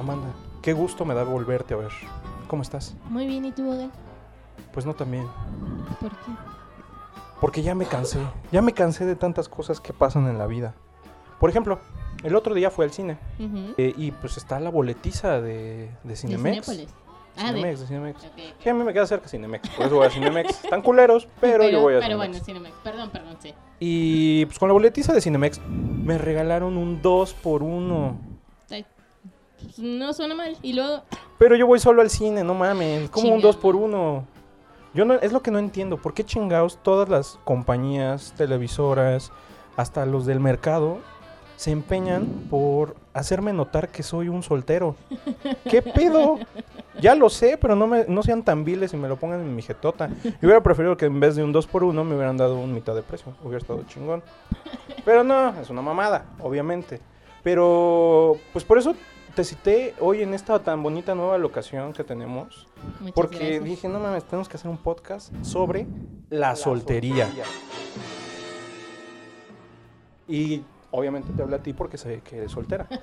Amanda, qué gusto me da volverte a ver. ¿Cómo estás? Muy bien, ¿y tú, Boga? Pues no también. ¿Por qué? Porque ya me cansé. Ya me cansé de tantas cosas que pasan en la vida. Por ejemplo, el otro día fue al cine. Eh, y pues está la boletiza de, de Cinemex. Ah, de... Cinemex, de Cinemex. Ok, ok. Sí, a mí me queda cerca Cinemex. Por eso voy a Cinemex. Están culeros, pero, yo voy a Pero Cinemex. bueno, Cinemex. Perdón, perdón, sí. Y pues con la boletiza de Cinemex me regalaron un 2 por 1 Ay, pues, no suena mal. Y luego... Pero yo voy solo al cine, no mames. Como un Chingado. 2 por 1 Yo no, es lo que no entiendo. ¿Por qué chingados todas las compañías, televisoras, hasta los del mercado, se empeñan por hacerme notar que soy un soltero? ¿Qué pedo? Ya lo sé, pero no, me, no sean tan viles y me lo pongan en mi jetota. Yo hubiera preferido que en vez de un 2 por 1 me hubieran dado un mitad de precio. Hubiera estado chingón. Pero no, es una mamada, obviamente. Pero, pues por eso te cité hoy en esta tan bonita nueva locación que tenemos. Muchas Porque gracias. dije, no mames, tenemos que hacer un podcast sobre la, soltería. Y obviamente te hablé a ti porque sé que eres soltera.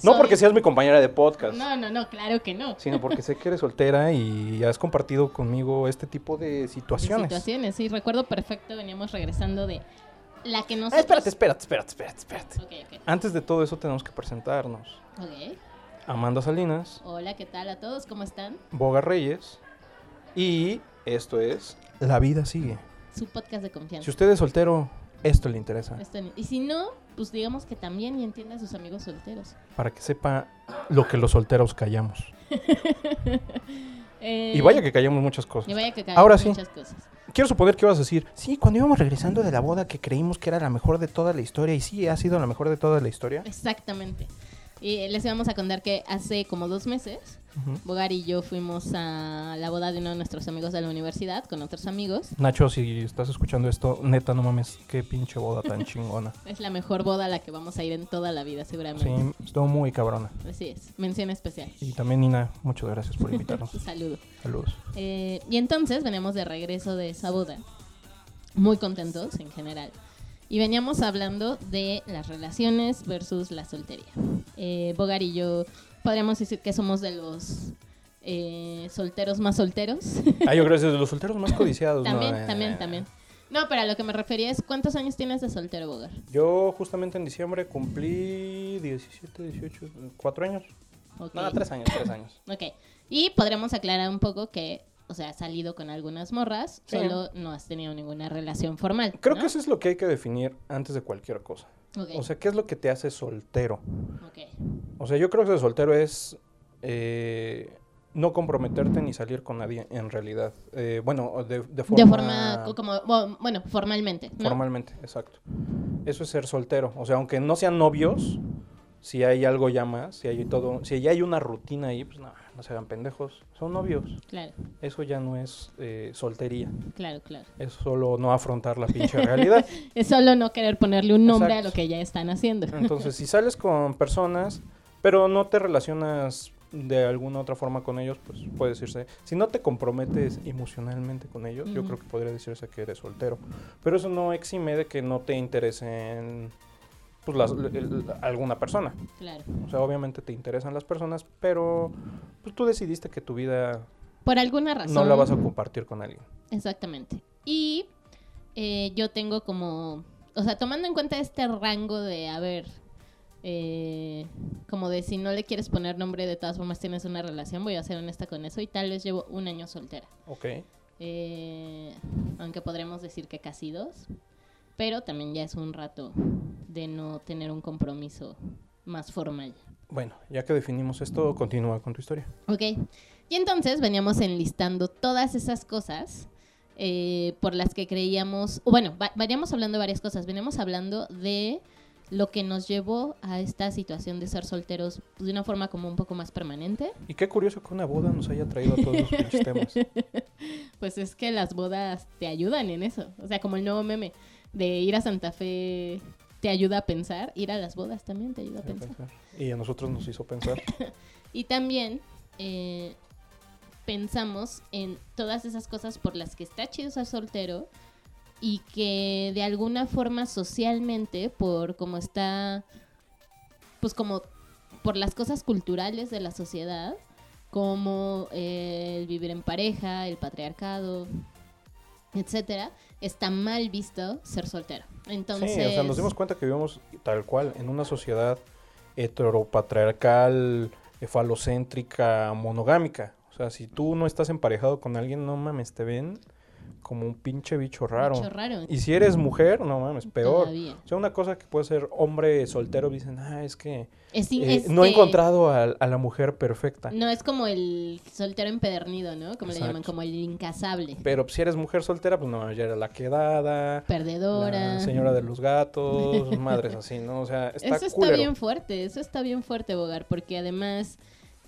No Soy- porque seas mi compañera de podcast, No, no, no, claro que no. sino porque sé que eres soltera y has compartido conmigo este tipo de situaciones. Situaciones, sí. Recuerdo perfecto, veníamos regresando de la que Ah, nosotros... espérate, espérate, espérate, espérate, espérate. Ok, ok. Antes de todo eso tenemos que presentarnos. Ok. Amanda Salinas, Hola, ¿qué tal a todos? ¿Cómo están? Boga Reyes y esto es La vida sigue. Su podcast de confianza. Si usted es soltero, esto le interesa. Esto- Y si no, pues digamos que también y entienda a sus amigos solteros. Para que sepa lo que los solteros callamos. Eh, Y vaya que callamos muchas cosas. y vaya que Ahora caen sí. muchas cosas. Quiero suponer que ibas a decir, sí, cuando íbamos regresando de la boda que creímos que era la mejor de toda la historia, y sí, ha sido la mejor de toda la historia. Exactamente. Y les íbamos a contar que hace como dos meses, Bogar y yo fuimos a la boda de uno de nuestros amigos de la universidad con otros amigos. Nacho, si estás escuchando esto, neta, no mames, qué pinche boda tan chingona. Es la mejor boda a la que vamos a ir en toda la vida, seguramente. Sí, estuvo muy cabrona. Así es. Mención especial. Y también, Nina, muchas gracias por invitarnos. Un saludo. Saludos. Eh, y entonces veníamos de regreso de esa boda, muy contentos en general. Y veníamos hablando de las relaciones versus la soltería. Eh, Bogar y yo podríamos decir que somos de los eh, solteros más solteros. Ah, yo creo que es de los solteros más codiciados. ¿no? también, Eh, también, también. No, pero a lo que me refería es cuántos años tienes de soltero, Bogar. Yo justamente en diciembre cumplí 17, 18, 4 años. Ok. No, 3 años, 3 años. Ok. Y podríamos aclarar un poco que, o sea, has salido con algunas morras, Sí. solo no has tenido ninguna relación formal. Creo ¿no? que eso es lo que hay que definir antes de cualquier cosa. O sea, ¿qué es lo que te hace soltero? O sea, yo creo que de soltero es eh, no comprometerte ni salir con nadie en realidad. Eh, bueno, de, de forma... De forma, co- como, bueno, formalmente, ¿no? Formalmente, exacto. Eso es ser soltero. O sea, aunque no sean novios, si hay algo ya más, si hay todo, si ya hay una rutina ahí, pues no, no se hagan pendejos. Son novios. Claro, Eso ya no es eh, soltería. claro, claro. Es solo no afrontar la pinche realidad. Es solo no querer ponerle un nombre a lo que ya están haciendo. Entonces, si sales con personas, pero no te relacionas de alguna otra forma con ellos, pues puede decirse. Si no te comprometes emocionalmente con ellos, yo creo que podría decirse que eres soltero. Pero eso no exime de que no te interesen pues, las- el- el- alguna persona. Claro. O sea, obviamente te interesan las personas, pero pues tú decidiste que tu vida Por alguna razón. no la vas a compartir con alguien. Exactamente. Y eh, yo tengo como, o sea, tomando en cuenta este rango de, a ver, eh, como de si no le quieres poner nombre, de todas formas tienes una relación, voy a ser honesta con eso y tal vez llevo un año soltera. Ok. Eh, aunque podremos decir que casi dos, pero también ya es un rato de no tener un compromiso más formal. Bueno, ya que definimos esto, continúa con tu historia. Ok. Y entonces veníamos enlistando todas esas cosas eh, por las que creíamos, o bueno, veníamos hablando de varias cosas, veníamos hablando de lo que nos llevó a esta situación de ser solteros de una forma como un poco más permanente. Y qué curioso que una boda nos haya traído a todos los temas. Pues es que las bodas te ayudan en eso. O sea, como el nuevo meme de ir a Santa Fe te ayuda a pensar, ir a las bodas también te ayuda a pensar. Y a nosotros nos hizo pensar. Y también eh, pensamos en todas esas cosas por las que está chido ser soltero y que de alguna forma socialmente, por cómo está, pues como por las cosas culturales de la sociedad, como el vivir en pareja, el patriarcado, etcétera, está mal visto ser soltero. Entonces, Sí, o sea, nos dimos cuenta que vivimos tal cual en una sociedad heteropatriarcal, falocéntrica, monogámica. O sea, si tú no estás emparejado con alguien, no mames, te ven como un pinche bicho raro. Bicho raro. Y si eres mujer, no mames, peor. Todavía. O sea, una cosa que puede ser hombre soltero, dicen, ah, es que Es- eh, es no he encontrado a, a la mujer perfecta. No, es como el soltero empedernido, ¿no? Como le llaman, como el incasable. Pero si eres mujer soltera, pues no, ya era la quedada, Perdedora. la señora de los gatos, madres así, ¿no? O sea, está eso está culero. bien fuerte, eso está bien fuerte, Bogar, porque además,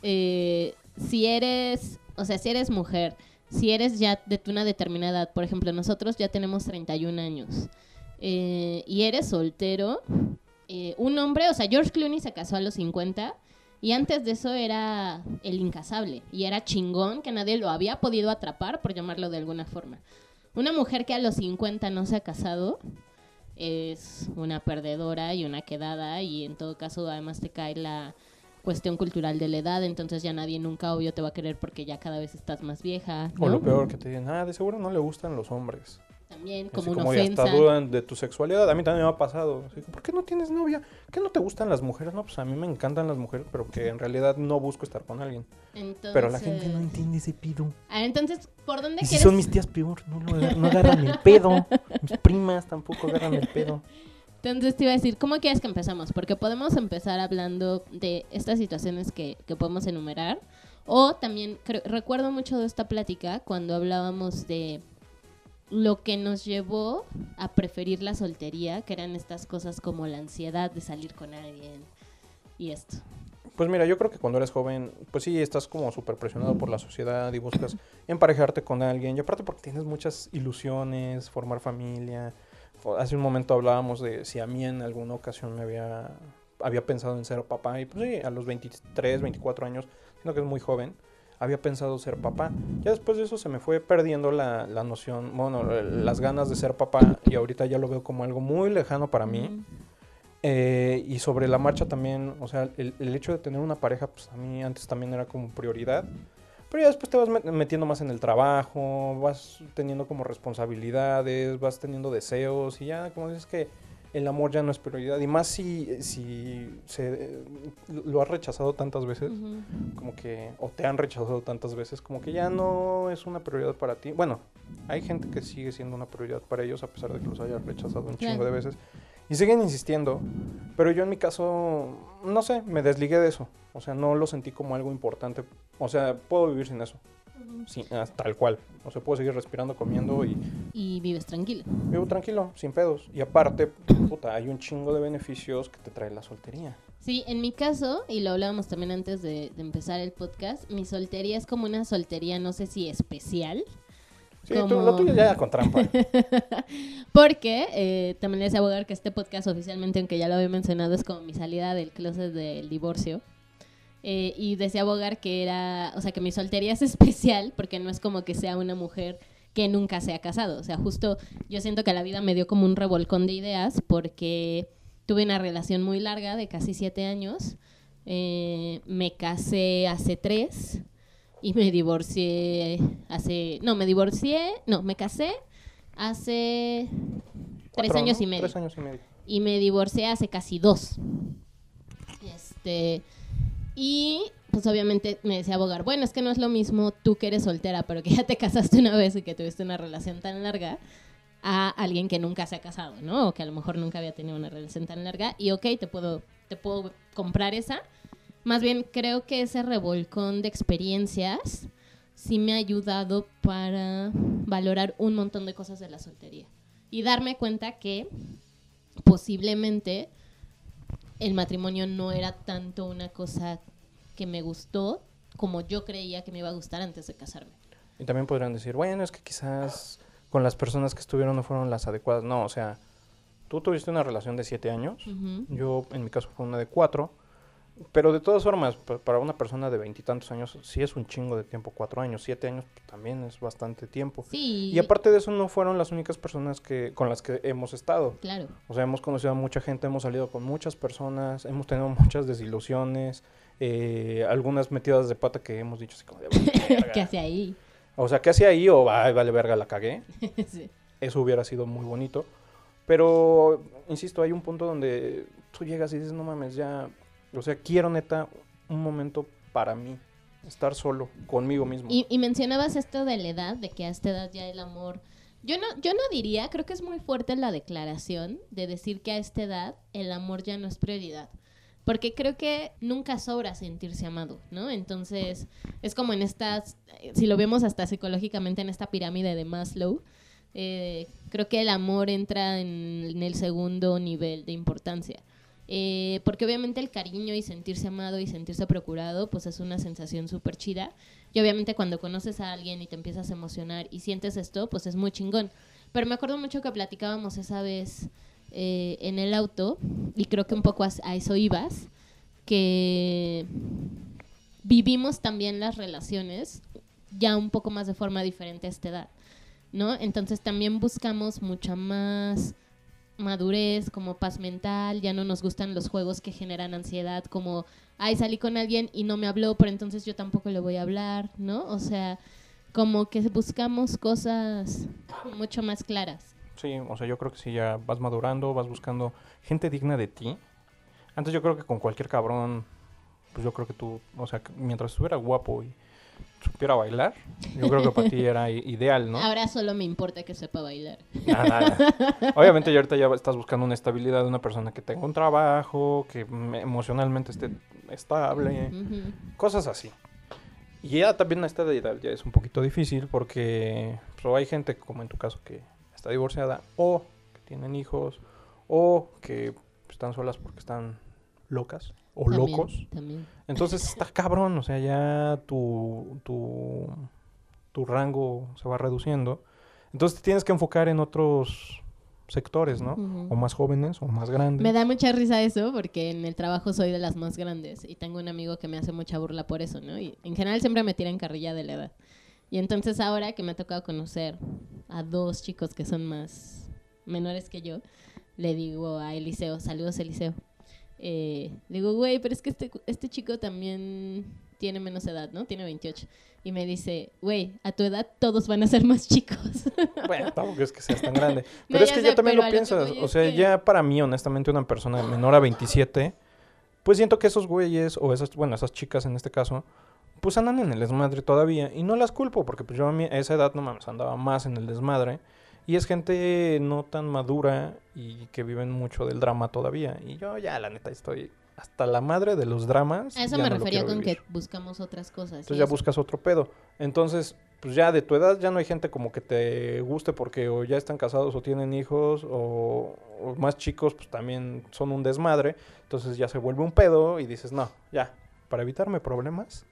eh, si eres, o sea, si eres mujer, si eres ya de una determinada edad, por ejemplo, nosotros ya tenemos 31 años, eh, y eres soltero, eh, un hombre, o sea, George Clooney se casó a los 50, y antes de eso era el incasable, y era chingón que nadie lo había podido atrapar, por llamarlo de alguna forma. Una mujer que a los 50 no se ha casado, es una perdedora y una quedada y en todo caso además te cae la cuestión cultural de la edad, entonces ya nadie nunca obvio te va a querer porque ya cada vez estás más vieja. O ¿no? lo peor que te digan, ah, de seguro no le gustan los hombres. También Así como una como ofensa. hasta dudan de tu sexualidad. A mí también me ha pasado. Así, ¿Por qué no tienes novia? ¿Qué no te gustan las mujeres? No, pues a mí me encantan las mujeres, pero que en realidad no busco estar con alguien. Entonces, Pero la gente no entiende ese pido. A ver, entonces, ¿por dónde Y si quieres? son mis tías peor, no, lo no agarran el pedo. Mis primas tampoco agarran el pedo. Entonces te iba a decir, ¿cómo quieres que empezamos? Porque podemos empezar hablando de estas situaciones que, que podemos enumerar. O también, creo- recuerdo mucho de esta plática cuando hablábamos de lo que nos llevó a preferir la soltería, que eran estas cosas como la ansiedad de salir con alguien y esto. Pues mira, yo creo que cuando eres joven, pues sí, estás como súper presionado por la sociedad y buscas emparejarte con alguien. Y aparte porque tienes muchas ilusiones, formar familia. Hace un momento hablábamos de si a mí en alguna ocasión me había, había pensado en ser papá. Y pues sí, a los 23, 24 años, siendo que es muy joven, había pensado ser papá. Ya después de eso se me fue perdiendo la, la noción, bueno, las ganas de ser papá. Y ahorita ya lo veo como algo muy lejano para mí. Eh, y sobre la marcha también, o sea, el, el hecho de tener una pareja, pues a mí antes también era como prioridad. Pero ya después te vas met- metiendo más en el trabajo, vas teniendo como responsabilidades, vas teniendo deseos y ya como dices que el amor ya no es prioridad. Y más si, si se, lo has rechazado tantas veces, como que, o te han rechazado tantas veces, como que ya no es una prioridad para ti. Bueno, hay gente que sigue siendo una prioridad para ellos a pesar de que los haya rechazado un chingo de veces. Y siguen insistiendo, pero yo en mi caso, no sé, me desligué de eso. O sea, no lo sentí como algo importante. O sea, puedo vivir sin eso, sí, ah, tal cual. O sea, puedo seguir respirando, comiendo y Y vives tranquilo. vivo tranquilo, sin pedos. Y aparte, puta, hay un chingo de beneficios que te trae la soltería. Sí, en mi caso, y lo hablábamos también antes de, de empezar el podcast, mi soltería es como una soltería, no sé si especial, Sí, tú, lo tuyo ya con trampa. porque eh, también les deseo abogar que este podcast oficialmente, aunque ya lo había mencionado, es como mi salida del closet del divorcio. Eh, y deseo abogar que era, o sea, que mi soltería es especial porque no es como que sea una mujer que nunca se ha casado. O sea, justo yo siento que la vida me dio como un revolcón de ideas porque tuve una relación muy larga de casi siete años. Eh, me casé hace tres y me divorcié hace... No, me divorcié, no, me casé hace tres Cuatro, años ¿no? y medio Tres años y medio. y me divorcié hace casi dos. Este, y pues obviamente me decía abogar, bueno, es que no es lo mismo tú que eres soltera, pero que ya te casaste una vez y que tuviste una relación tan larga, a alguien que nunca se ha casado, ¿no? O que a lo mejor nunca había tenido una relación tan larga. Y ok, te puedo, te puedo comprar esa. Más bien, creo que ese revolcón de experiencias sí me ha ayudado para valorar un montón de cosas de la soltería. Y darme cuenta que posiblemente el matrimonio no era tanto una cosa que me gustó como yo creía que me iba a gustar antes de casarme. Y también podrían decir, bueno, es que quizás con las personas que estuvieron no fueron las adecuadas. No, o sea, tú tuviste una relación de siete años. Yo, en mi caso, fue una de cuatro. Pero de todas formas, pa- para una persona de veintitantos años, sí es un chingo de tiempo. Cuatro años, siete años, pues, también es bastante tiempo. Sí. Y aparte de eso, no fueron las únicas personas que con las que hemos estado. Claro. O sea, hemos conocido a mucha gente, hemos salido con muchas personas, hemos tenido muchas desilusiones, eh, algunas metidas de pata que hemos dicho así como de. ¿Qué hace ahí? O sea, ¿qué hacía ahí? O, ay, vale, verga, la cagué. Sí. Eso hubiera sido muy bonito. Pero, insisto, hay un punto donde tú llegas y dices, no mames, ya, o sea, quiero neta un momento para mí, estar solo, conmigo mismo. Y, mencionabas esto de la edad, de que a esta edad ya el amor... Yo no, yo no diría, creo que es muy fuerte la declaración de decir que a esta edad el amor ya no es prioridad. Porque creo que nunca sobra sentirse amado, ¿no? Entonces, es como en estas, si lo vemos hasta psicológicamente en esta pirámide de Maslow, eh, creo que el amor entra en, en el segundo nivel de importancia. Eh, porque obviamente el cariño y sentirse amado y sentirse procurado, pues es una sensación súper chida. Y obviamente cuando conoces a alguien y te empiezas a emocionar y sientes esto, pues es muy chingón. Pero me acuerdo mucho que platicábamos esa vez eh, en el auto, y creo que un poco a, a eso ibas, que vivimos también las relaciones ya un poco más de forma diferente a esta edad, ¿no? Entonces también buscamos mucha más madurez, como paz mental, ya no nos gustan los juegos que generan ansiedad, como, ay, salí con alguien y no me habló, pero entonces yo tampoco le voy a hablar, ¿no? O sea, como que buscamos cosas mucho más claras. Sí, o sea, yo creo que sí, ya vas madurando, vas buscando gente digna de ti. Antes yo creo que con cualquier cabrón, pues yo creo que tú, o sea, mientras estuviera guapo y supiera bailar, yo creo que para ti era ideal, ¿no? Ahora solo me importa que sepa bailar. Nada, nada. Obviamente ya ahorita ya estás buscando una estabilidad de una persona que tenga un trabajo, que emocionalmente esté estable, Ujú. cosas así. Y ya también a esta edad ya es un poquito difícil porque pues, hay gente como en tu caso que está divorciada o que tienen hijos o que están solas porque están locas o También, locos. También. Entonces está cabrón, o sea, ya tu, tu, tu rango se va reduciendo. Entonces te tienes que enfocar en otros sectores, ¿no? O más jóvenes o más grandes. Me da mucha risa eso porque en el trabajo soy de las más grandes y tengo un amigo que me hace mucha burla por eso, ¿no? Y en general siempre me tiran carrilla de la edad. Y entonces ahora que me ha tocado conocer a dos chicos que son más menores que yo, le digo a Eliseo, saludos Eliseo. Eh, le digo, güey, pero es que este, este chico también tiene menos edad, ¿no? Tiene 28. Y me dice, güey, a tu edad todos van a ser más chicos. Bueno, tampoco es que seas tan grande. No, Pero es que sé, ya también lo voy O sea, que- ya para mí, honestamente, una persona menor a 27, pues siento que esos güeyes, o esas, bueno, esas chicas en este caso, pues andan en el desmadre todavía. Y no las culpo, porque pues yo a, mi- a esa edad no mames, andaba más en el desmadre. Y es gente no tan madura y que viven mucho del drama todavía. Y yo ya, la neta, estoy hasta la madre de los dramas. A eso me no refería con vivir. que buscamos otras cosas. Entonces ya eso. buscas otro pedo. Entonces, pues ya de tu edad ya no hay gente como que te guste porque o ya están casados o tienen hijos o, o más chicos pues también son un desmadre. Entonces ya se vuelve un pedo y dices, no, ya, para evitarme problemas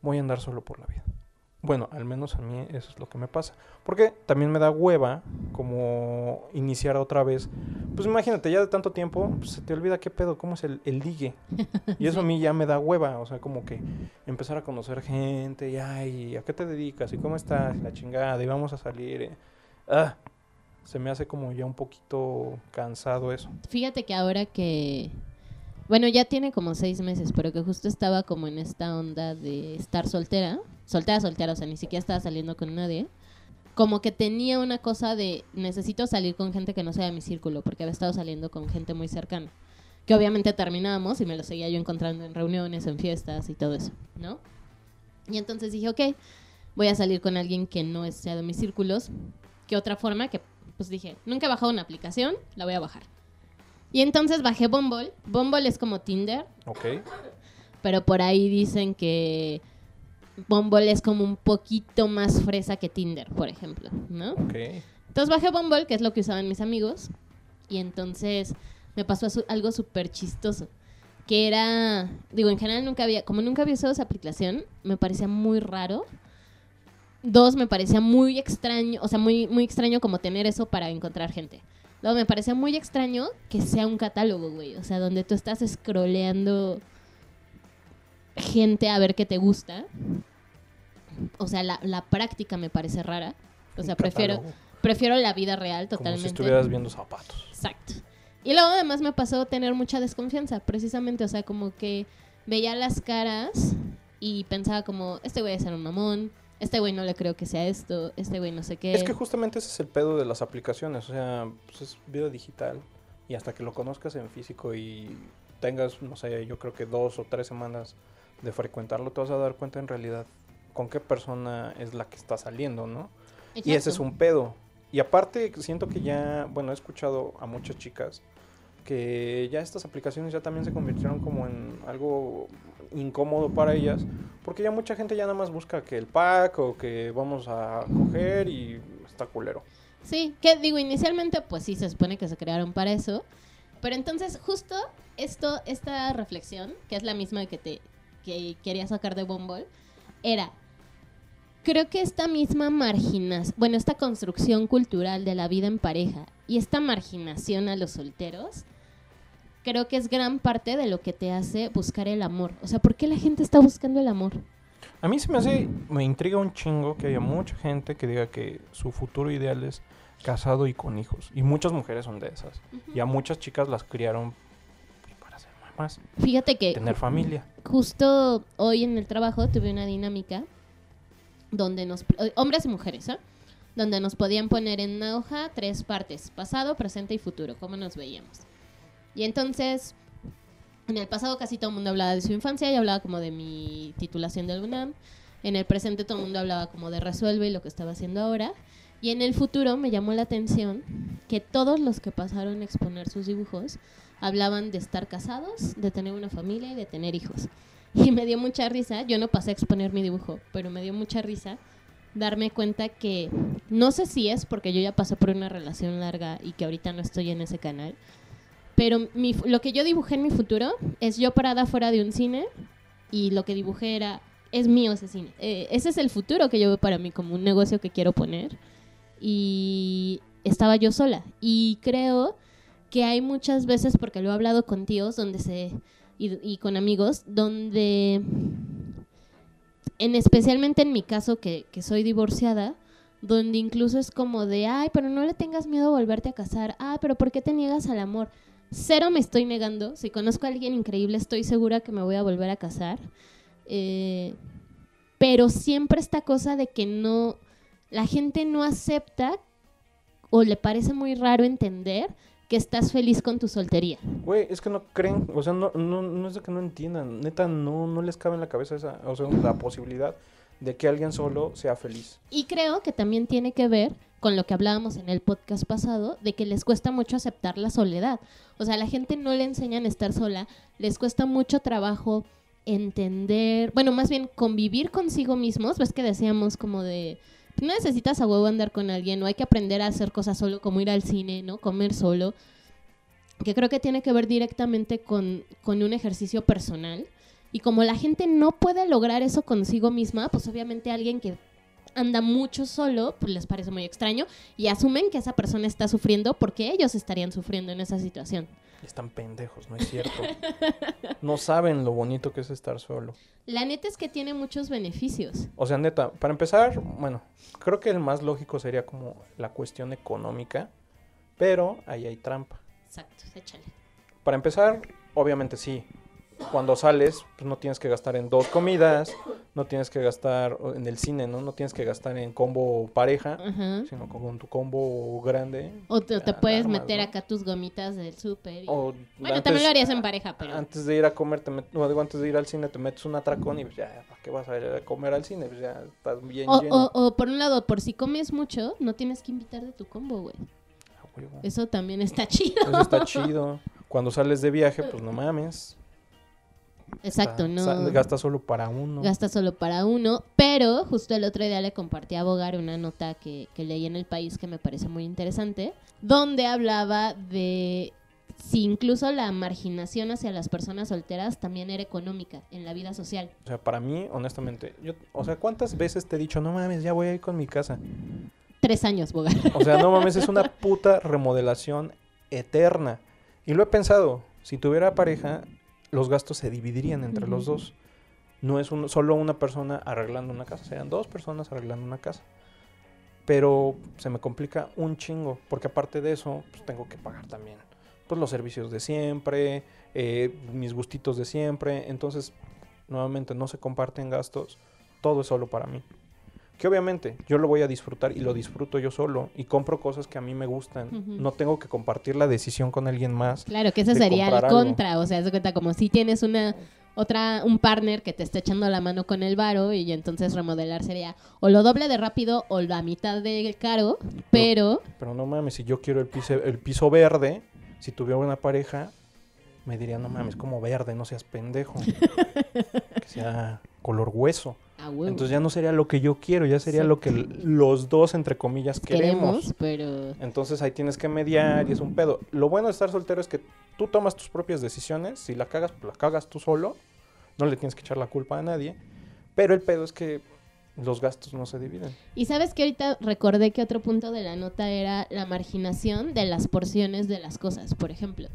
voy a andar solo por la vida. Bueno, al menos a mí eso es lo que me pasa. Porque también me da hueva como iniciar otra vez. Pues imagínate, ya de tanto tiempo, pues, se te olvida qué pedo, cómo es el, el ligue. Y eso a mí ya me da hueva. O sea, como que empezar a conocer gente y, ay, ¿a qué te dedicas? ¿Y cómo estás? La chingada, y vamos a salir. eh. Ah, se me hace como ya un poquito cansado eso. Fíjate que ahora que... Bueno, ya tiene como seis meses, pero que justo estaba como en esta onda de estar soltera. Soltera, soltera, o sea, ni siquiera estaba saliendo con nadie. Como que tenía una cosa de necesito salir con gente que no sea de mi círculo, porque había estado saliendo con gente muy cercana. Que obviamente terminábamos y me lo seguía yo encontrando en reuniones, en fiestas y todo eso, ¿no? Y entonces dije, ok, voy a salir con alguien que no sea de mis círculos. ¿Qué otra forma? Que pues dije, nunca he bajado una aplicación, la voy a bajar. Y entonces bajé Bumble. Bumble es como Tinder, Ok. pero por ahí dicen que Bumble es como un poquito más fresa que Tinder, por ejemplo, ¿no? Ok. Entonces bajé Bumble, que es lo que usaban mis amigos, y entonces me pasó algo súper chistoso, que era, digo, en general nunca había, como nunca había usado esa aplicación, me parecía muy raro. Dos, me parecía muy extraño, o sea, muy, muy extraño como tener eso para encontrar gente. Luego me parecía muy extraño que sea un catálogo, güey. O sea, donde tú estás scrolleando gente a ver qué te gusta. O sea, la, la práctica me parece rara. O sea, prefiero, prefiero la vida real Como totalmente. si estuvieras viendo zapatos. Exacto. Y luego además me pasó tener mucha desconfianza, precisamente, o sea, como que veía las caras y pensaba como, este güey es ser un mamón, este güey no le creo que sea esto, este güey no sé qué. Es que justamente ese es el pedo de las aplicaciones, o sea, pues es vida digital y hasta que lo conozcas en físico y tengas, no sé, yo creo que dos o tres semanas de frecuentarlo, te vas a dar cuenta en realidad con qué persona es la que está saliendo, ¿no? Y ese es un pedo. Y aparte, siento que ya, bueno, he escuchado a muchas chicas que ya estas aplicaciones ya también se convirtieron como en algo incómodo para ellas, porque ya mucha gente ya nada más busca que el pack o que vamos a coger y está culero. Sí, que digo, inicialmente pues sí, se supone que se crearon para eso, pero entonces justo esto, esta reflexión, que es la misma que te que quería sacar de Bumble, era, creo que esta misma marginación, bueno, esta construcción cultural de la vida en pareja y esta marginación a los solteros, creo que es gran parte de lo que te hace buscar el amor. O sea, ¿por qué la gente está buscando el amor? A mí se me hace, me intriga un chingo que haya mucha gente que diga que su futuro ideal es casado y con hijos. Y muchas mujeres son de esas. Y a muchas chicas las criaron para ser mamás, Fíjate que tener familia. justo hoy en el trabajo tuve una dinámica donde nos, eh, hombres y mujeres, ¿ah? Donde nos podían poner en una hoja tres partes, pasado, presente y futuro, cómo nos veíamos. Y entonces, en el pasado casi todo el mundo hablaba de su infancia y hablaba como de mi titulación del UNAM. En el presente todo el mundo hablaba como de resuelve y lo que estaba haciendo ahora. Y en el futuro me llamó la atención que todos los que pasaron a exponer sus dibujos hablaban de estar casados, de tener una familia y de tener hijos. Y me dio mucha risa, yo no pasé a exponer mi dibujo, pero me dio mucha risa darme cuenta que no sé si es porque yo ya pasé por una relación larga y que ahorita no estoy en ese canal, pero mi lo que yo dibujé en mi futuro es yo parada fuera de un cine y lo que dibujé era, es mío ese cine. Eh, ese es el futuro que yo veo para mí como un negocio que quiero poner y estaba yo sola. Y creo que hay muchas veces, porque lo he hablado con tíos donde se y, con amigos, donde en especialmente en mi caso que, que soy divorciada, donde incluso es como de, ay, pero no le tengas miedo a volverte a casar, ah, pero ¿por qué te niegas al amor? Cero me estoy negando, si conozco a alguien increíble estoy segura que me voy a volver a casar, Eh, pero siempre esta cosa de que no, la gente no acepta o le parece muy raro entender que estás feliz con tu soltería. Güey, es que no creen, o sea, no, no, no es de que no entiendan, neta, no, no les cabe en la cabeza esa, o sea, la posibilidad de que alguien solo sea feliz. Y creo que también tiene que ver con lo que hablábamos en el podcast pasado, de que les cuesta mucho aceptar la soledad. O sea, a la gente no le enseñan a estar sola, les cuesta mucho trabajo entender, bueno, más bien convivir consigo mismos, ves que decíamos como de, no necesitas a huevo andar con alguien, no hay que aprender a hacer cosas solo, como ir al cine, ¿no? Comer solo, que creo que tiene que ver directamente con, con un ejercicio personal. Y como la gente no puede lograr eso consigo misma, pues obviamente alguien que anda mucho solo, pues les parece muy extraño y asumen que esa persona está sufriendo porque ellos estarían sufriendo en esa situación. Están pendejos, no es cierto. No saben lo bonito que es estar solo. La neta es que tiene muchos beneficios. O sea, neta, para empezar, bueno, creo que el más lógico sería como la cuestión económica, pero ahí hay trampa. Exacto, échale. Para empezar, obviamente sí. Cuando sales, pues no tienes que gastar en dos comidas, no tienes que gastar en el cine, ¿no? No tienes que gastar en combo pareja, Ajá. sino con tu combo grande. O te, te ya puedes armas, meter ¿no? acá tus gomitas del súper. y- Bueno, antes- también lo harías en pareja, pero... Antes de ir a comer, te met- no, digo, antes de ir al cine, te metes un atracón y pues ya, ¿para qué vas a ir a comer al cine? Pues ya estás bien O, lleno. o, o por un lado, por si comes mucho, no tienes que invitar de tu combo, güey. A huevo. Eso también está chido. Eso está chido. Cuando sales de viaje, pues no mames. Exacto, sa- no... Gasta solo para uno. Gasta solo para uno, pero justo el otro día le compartí a Bogar una nota que, que leí en el país que me parece muy interesante, donde hablaba de si incluso la marginación hacia las personas solteras también era económica en la vida social. O sea, para mí, honestamente, yo, o sea, ¿cuántas veces te he dicho, no mames, ya voy a ir con mi casa? tres años, Bogar. O sea, no mames, es una puta remodelación eterna. Y lo he pensado, si tuviera pareja, los gastos se dividirían entre los dos. No es un- solo una persona arreglando una casa, serían dos personas arreglando una casa. Pero se me complica un chingo, porque aparte de eso, pues tengo que pagar también pues los servicios de siempre, eh, mis gustitos de siempre. Entonces, nuevamente, no se comparten gastos, todo es solo para mí. Que obviamente yo lo voy a disfrutar y lo disfruto yo solo y compro cosas que a mí me gustan. No tengo que compartir la decisión con alguien más. Claro, que eso de sería algo. contra, o sea, de cuenta como si tienes una otra un partner que te está echando la mano con el varo y entonces remodelar sería o lo doble de rápido o la mitad de caro, pero Pero no mames, si yo quiero el piso, el piso verde, si tuviera una pareja, me diría, no mames, como verde, no seas pendejo. que sea color hueso. Entonces ya no sería lo que yo quiero, ya sería Sí. lo que los dos, entre comillas, queremos. queremos, pero Entonces ahí tienes que mediar y es un pedo. Lo bueno de estar soltero es que tú tomas tus propias decisiones. Si la cagas, pues la cagas tú solo. No le tienes que echar la culpa a nadie. Pero el pedo es que los gastos no se dividen. Y sabes que ahorita recordé que otro punto de la nota era la marginación de las porciones de las cosas, por ejemplo.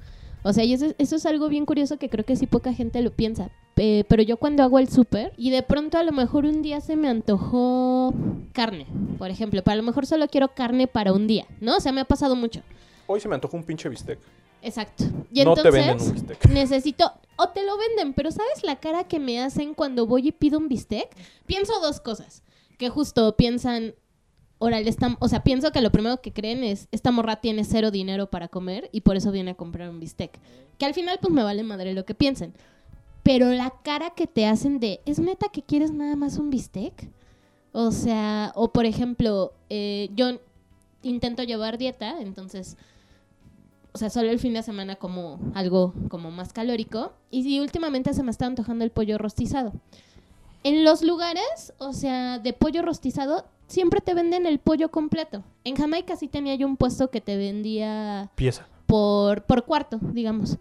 O sea, y eso, eso es algo bien curioso que creo que sí poca gente lo piensa. Eh, pero yo cuando hago el súper y de pronto a lo mejor un día se me antojó carne, por ejemplo, pero a lo mejor solo quiero carne para un día, ¿no? O sea, me ha pasado mucho. Hoy se me antojó un pinche bistec. Exacto. Y no te venden entonces- un bistec. necesito o te lo venden, pero ¿sabes la cara que me hacen cuando voy y pido un bistec? Pienso dos cosas, que justo piensan, órale, esta- o sea, pienso que lo primero que creen es, esta morra tiene cero dinero para comer y por eso viene a comprar un bistec. Que al final pues me vale madre lo que piensen. Pero la cara que te hacen de, ¿es neta que quieres nada más un bistec? O sea, o por ejemplo, eh, yo intento llevar dieta, entonces o sea, solo el fin de semana como algo como más calórico. Y sí, últimamente se me está antojando el pollo rostizado. En los lugares, o sea, de pollo rostizado, siempre te venden el pollo completo. En Jamaica sí tenía yo un puesto que te vendía Pieza. por, por cuarto, digamos.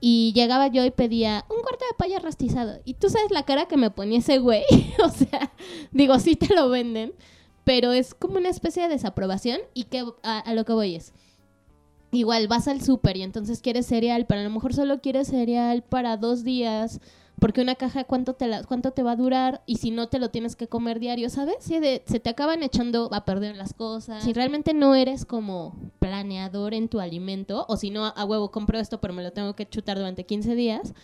Y llegaba yo y pedía un cuarto de pollo rostizado. Y tú sabes la cara que me ponía ese güey. o sea, digo, sí te lo venden. Pero es como una especie de desaprobación. Y que a, a lo que voy es. Igual vas al súper y entonces quieres cereal, pero a lo mejor solo quieres cereal para dos días. Porque una caja, ¿cuánto te, la, ¿cuánto te va a durar? Y si no te lo tienes que comer diario, ¿sabes? Sí, de- se te acaban echando a perder las cosas. Si realmente no eres como planeador en tu alimento, o si no, a huevo compro esto, pero me lo tengo que chutar durante 15 días,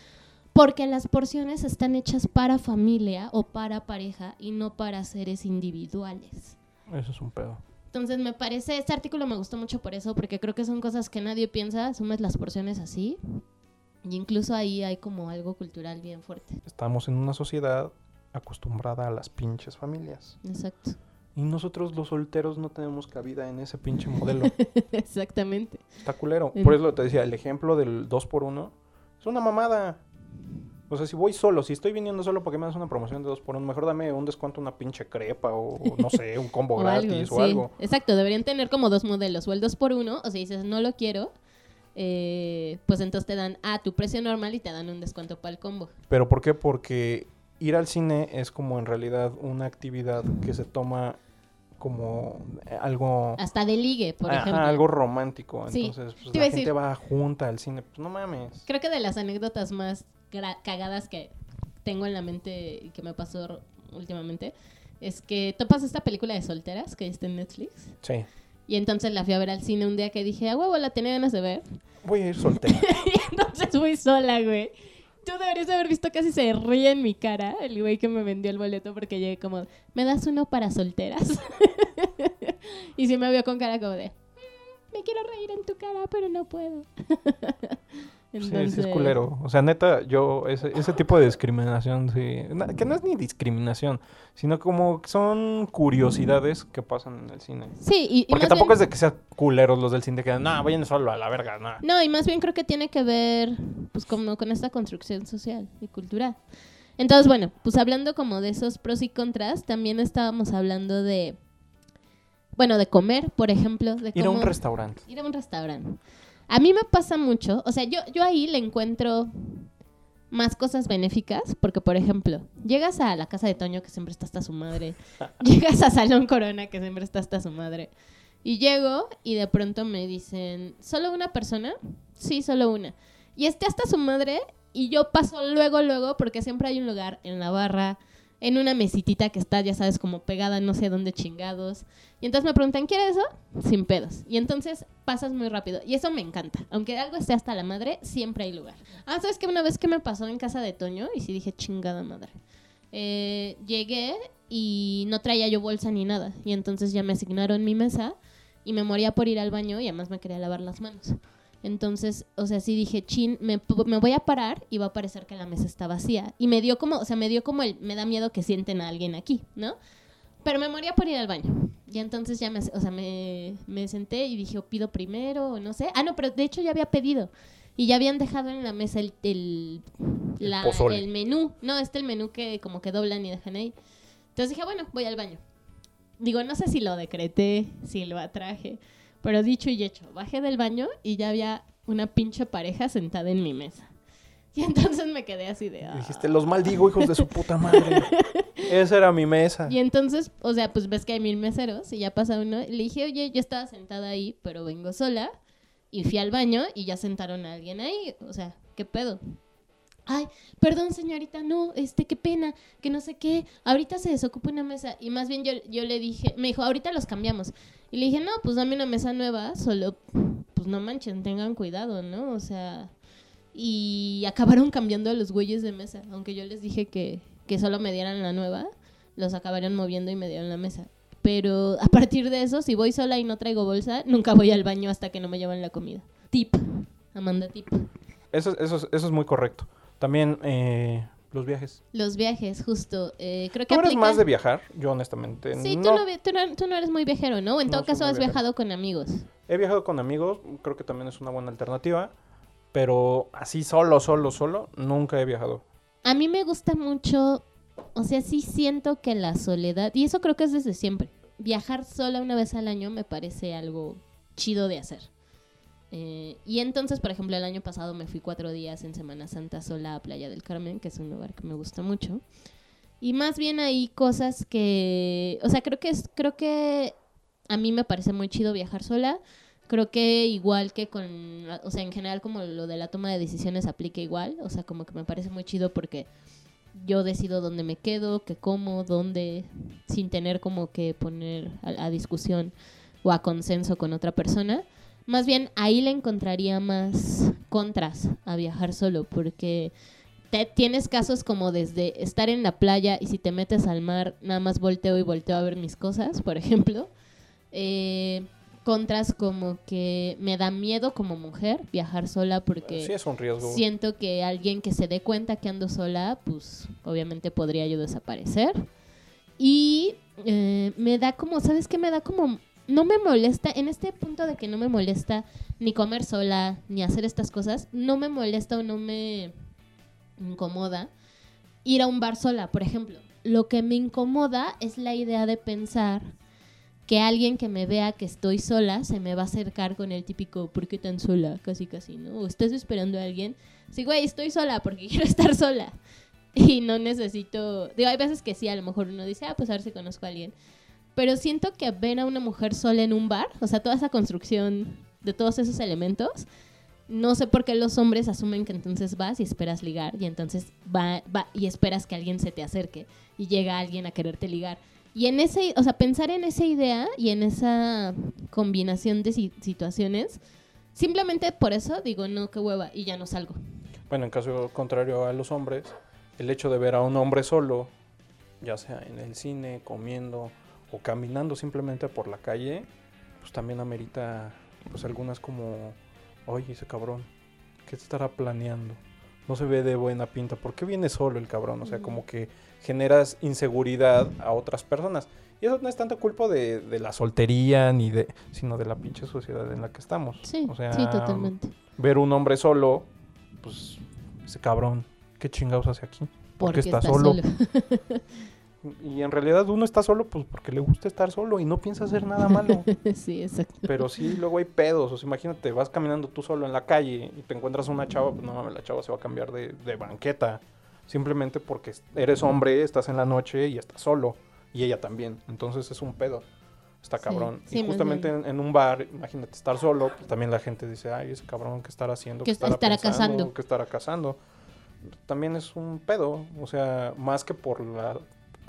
porque las porciones están hechas para familia o para pareja y no para seres individuales. Eso es un pedo. Entonces me parece, este artículo me gustó mucho por eso, porque creo que son cosas que nadie piensa, asumes las porciones así. Y incluso ahí hay como algo cultural bien fuerte. Estamos en una sociedad acostumbrada a las pinches familias. Exacto. Y nosotros los solteros no tenemos cabida en ese pinche modelo. Exactamente. Está culero. Por eso te decía, el ejemplo del 2 por 1 es una mamada. O sea, si voy solo, si estoy viniendo solo porque me das una promoción de 2 por 1 mejor dame un descuento, una pinche crepa o no sé, un combo O gratis algo, o sí. algo. Exacto, deberían tener como dos modelos, o el 2 por 1 o si dices no lo quiero, eh, pues entonces te dan a tu precio normal y te dan un descuento para el combo. ¿Pero por qué? Porque ir al cine es como en realidad una actividad que se toma como eh, algo... Hasta de ligue, por Ajá, ejemplo. algo romántico. Sí, Entonces, pues, la gente decir- va junta al cine. Pues no mames. Creo que de las anécdotas más cagadas que tengo en la mente y que me pasó últimamente es que topas esta película de solteras que está en Netflix Sí. Y entonces la fui a ver al cine un día que dije, a huevo, la tenía ganas de ver. Voy a ir soltera. y entonces fui sola, güey. Tú deberías haber visto casi se ríe en mi cara el güey que me vendió el boleto porque llegué como, ¿me das uno para solteras? y sí me vio con cara como de, "Mm, me quiero reír en tu cara, pero no puedo. Sí, sí, es culero. O sea, neta, yo, ese, ese tipo de discriminación, sí. Que no es ni discriminación, sino como son curiosidades que pasan en el cine. Sí, y, Porque tampoco bien- es de que sean culeros los del cine que no, vayan solo a la verga, no. No, y más bien creo que tiene que ver, pues, como con esta construcción social y cultural. Entonces, bueno, pues hablando como de esos pros y contras, también estábamos hablando de, bueno, de comer, por ejemplo. De Ir a un restaurante. Ir a un restaurante. A mí me pasa mucho, o sea, yo, yo ahí le encuentro más cosas benéficas, porque por ejemplo, llegas a la casa de Toño, que siempre está hasta su madre, llegas a Salón Corona, que siempre está hasta su madre, y llego y de pronto me dicen, ¿solo una persona? Sí, solo una. Y esté hasta su madre y yo paso luego, luego, porque siempre hay un lugar en la barra, en una mesitita que está, ya sabes, como pegada no sé dónde chingados. Y entonces me preguntan, ¿quieres eso? Sin pedos. Y entonces pasas muy rápido. Y eso me encanta. Aunque algo esté hasta la madre, siempre hay lugar. Ah, ¿sabes que Una vez que me pasó en casa de Toño, y sí dije, chingada madre. Eh, llegué y no traía yo bolsa ni nada. Y entonces ya me asignaron mi mesa y me moría por ir al baño y además me quería lavar las manos. Entonces, o sea, sí dije, chin, me, me, voy a parar y va a parecer que la mesa está vacía. Y me dio como, o sea, me dio como el, me da miedo que sienten a alguien aquí, ¿no? Pero me moría por ir al baño. Y entonces ya me, o sea, me, me senté y dije, o pido primero, o no sé. Ah, no, pero de hecho ya había pedido. Y ya habían dejado en la mesa el, el, la, el menú. No, este el menú que como que doblan y dejan ahí. Entonces dije, bueno, voy al baño. Digo, no sé si lo decreté, si lo atraje. Pero dicho y hecho, bajé del baño y ya había una pinche pareja sentada en mi mesa. Y entonces me quedé así de... Ah". Dijiste, los maldigo, hijos de su puta madre. Esa era mi mesa. Y entonces, o sea, pues ves que hay mil meseros y ya pasa uno. le dije, oye, yo estaba sentada ahí, pero vengo sola. Y fui al baño y ya sentaron a alguien ahí. O sea, ¿qué pedo? Ay, perdón señorita, no, este, qué pena, que no sé qué. Ahorita se desocupa una mesa. Y más bien yo, yo le dije, me dijo, ahorita los cambiamos. Y le dije, no, pues dame una mesa nueva, solo, pues no manchen, tengan cuidado, ¿no? O sea, y acabaron cambiando a los güeyes de mesa, aunque yo les dije que, que solo me dieran la nueva, los acabaron moviendo y me dieron la mesa. Pero a partir de eso, si voy sola y no traigo bolsa, nunca voy al baño hasta que no me llevan la comida. Tip, Amanda, tip. Eso, eso, eso es muy correcto. También eh, los viajes. Los viajes, justo. Eh, creo que ¿Tú eres más de viajar? Yo honestamente Sí, Tú, no, tú, no, eres muy viajero, ¿no? En todo caso has viajado con amigos. He viajado con amigos, creo que también es una buena alternativa. Pero así solo, solo, solo, nunca he viajado. A mí me gusta mucho, o sea, sí siento que la soledad, y eso creo que es desde siempre, viajar sola una vez al año me parece algo chido de hacer. Eh, y entonces, por ejemplo, el año pasado me fui cuatro días en Semana Santa sola a Playa del Carmen, que es un lugar que me gusta mucho. Y más bien hay cosas que, o sea, creo que es, creo que a mí me parece muy chido viajar sola. Creo que igual que con, o sea, en general como lo de la toma de decisiones aplica igual. O sea, como que me parece muy chido porque yo decido dónde me quedo, qué como, dónde, sin tener como que poner a discusión o a consenso con otra persona. Más bien ahí le encontraría más contras a viajar solo, porque te, tienes casos como desde estar en la playa y si te metes al mar, nada más volteo y volteo a ver mis cosas, por ejemplo. Eh, contras como que me da miedo como mujer viajar sola porque sí es un riesgo. siento que alguien que se dé cuenta que ando sola, pues obviamente podría yo desaparecer. Y eh, me da como, ¿sabes qué? Me da como no me molesta, en este punto de que no me molesta ni comer sola, ni hacer estas cosas, no me molesta o no me incomoda ir a un bar sola, por ejemplo. Lo que me incomoda es la idea de pensar que alguien que me vea que estoy sola se me va a acercar con el típico ¿por qué tan sola? Casi casi, ¿no? O estás esperando a alguien. Sí, güey, estoy sola porque quiero estar sola. Y no necesito... Digo, hay veces que sí, a lo mejor uno dice, ah, pues a ver si conozco a alguien pero siento que ven a una mujer sola en un bar, o sea, toda esa construcción de todos esos elementos, no sé por qué los hombres asumen que entonces vas y esperas ligar y entonces va, va y esperas que alguien se te acerque y llega alguien a quererte ligar. Y en ese, o sea, pensar en esa idea y en esa combinación de situaciones, simplemente por eso digo, no, qué hueva, y ya no salgo. Bueno, en caso contrario a los hombres, el hecho de ver a un hombre solo, ya sea en el cine, comiendo, o caminando simplemente por la calle, pues también amerita pues algunas como, oye, ese cabrón, ¿qué estará planeando? No se ve de buena pinta, ¿por qué viene solo el cabrón? O sea, como que generas inseguridad a otras personas. Y eso no es tanto culpa de, la soltería, ni de, sino de la pinche sociedad en la que estamos. Sí, o sea, sí, totalmente. Ver un hombre solo, pues, ese cabrón, ¿qué chingados hace aquí? Porque, está, solo. Y en realidad uno está solo pues porque le gusta estar solo y no piensa hacer nada malo. sí, exacto. Pero sí, luego hay pedos. O sea, imagínate, vas caminando tú solo en la calle y te encuentras una chava, pues no mames, la chava se va a cambiar de, de banqueta. Simplemente porque eres hombre, estás en la noche y estás solo. Y ella también. Entonces es un pedo. Está cabrón. sí, y justamente en, en un bar, imagínate estar solo, pues también la gente dice, ay, ese cabrón, ¿qué estará haciendo? ¿Qué estará estará pensando? cazando? ¿Qué estará cazando? También es un pedo. O sea, más que por la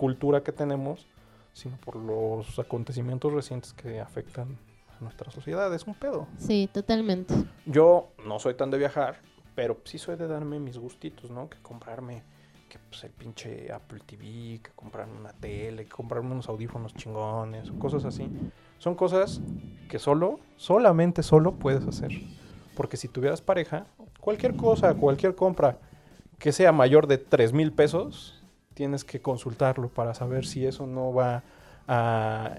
cultura que tenemos, sino por los acontecimientos recientes que afectan a nuestra sociedad. Es un pedo. Sí, totalmente. Yo no soy tan de viajar, pero sí soy de darme mis gustitos, ¿no? Que comprarme que pues, el pinche Apple TV, que comprarme una tele, que comprarme unos audífonos chingones, o cosas así. Son cosas que solo, solamente solo puedes hacer. Porque si tuvieras pareja, cualquier cosa, cualquier compra que sea mayor de 3 mil pesos, tienes que consultarlo para saber si eso no va a,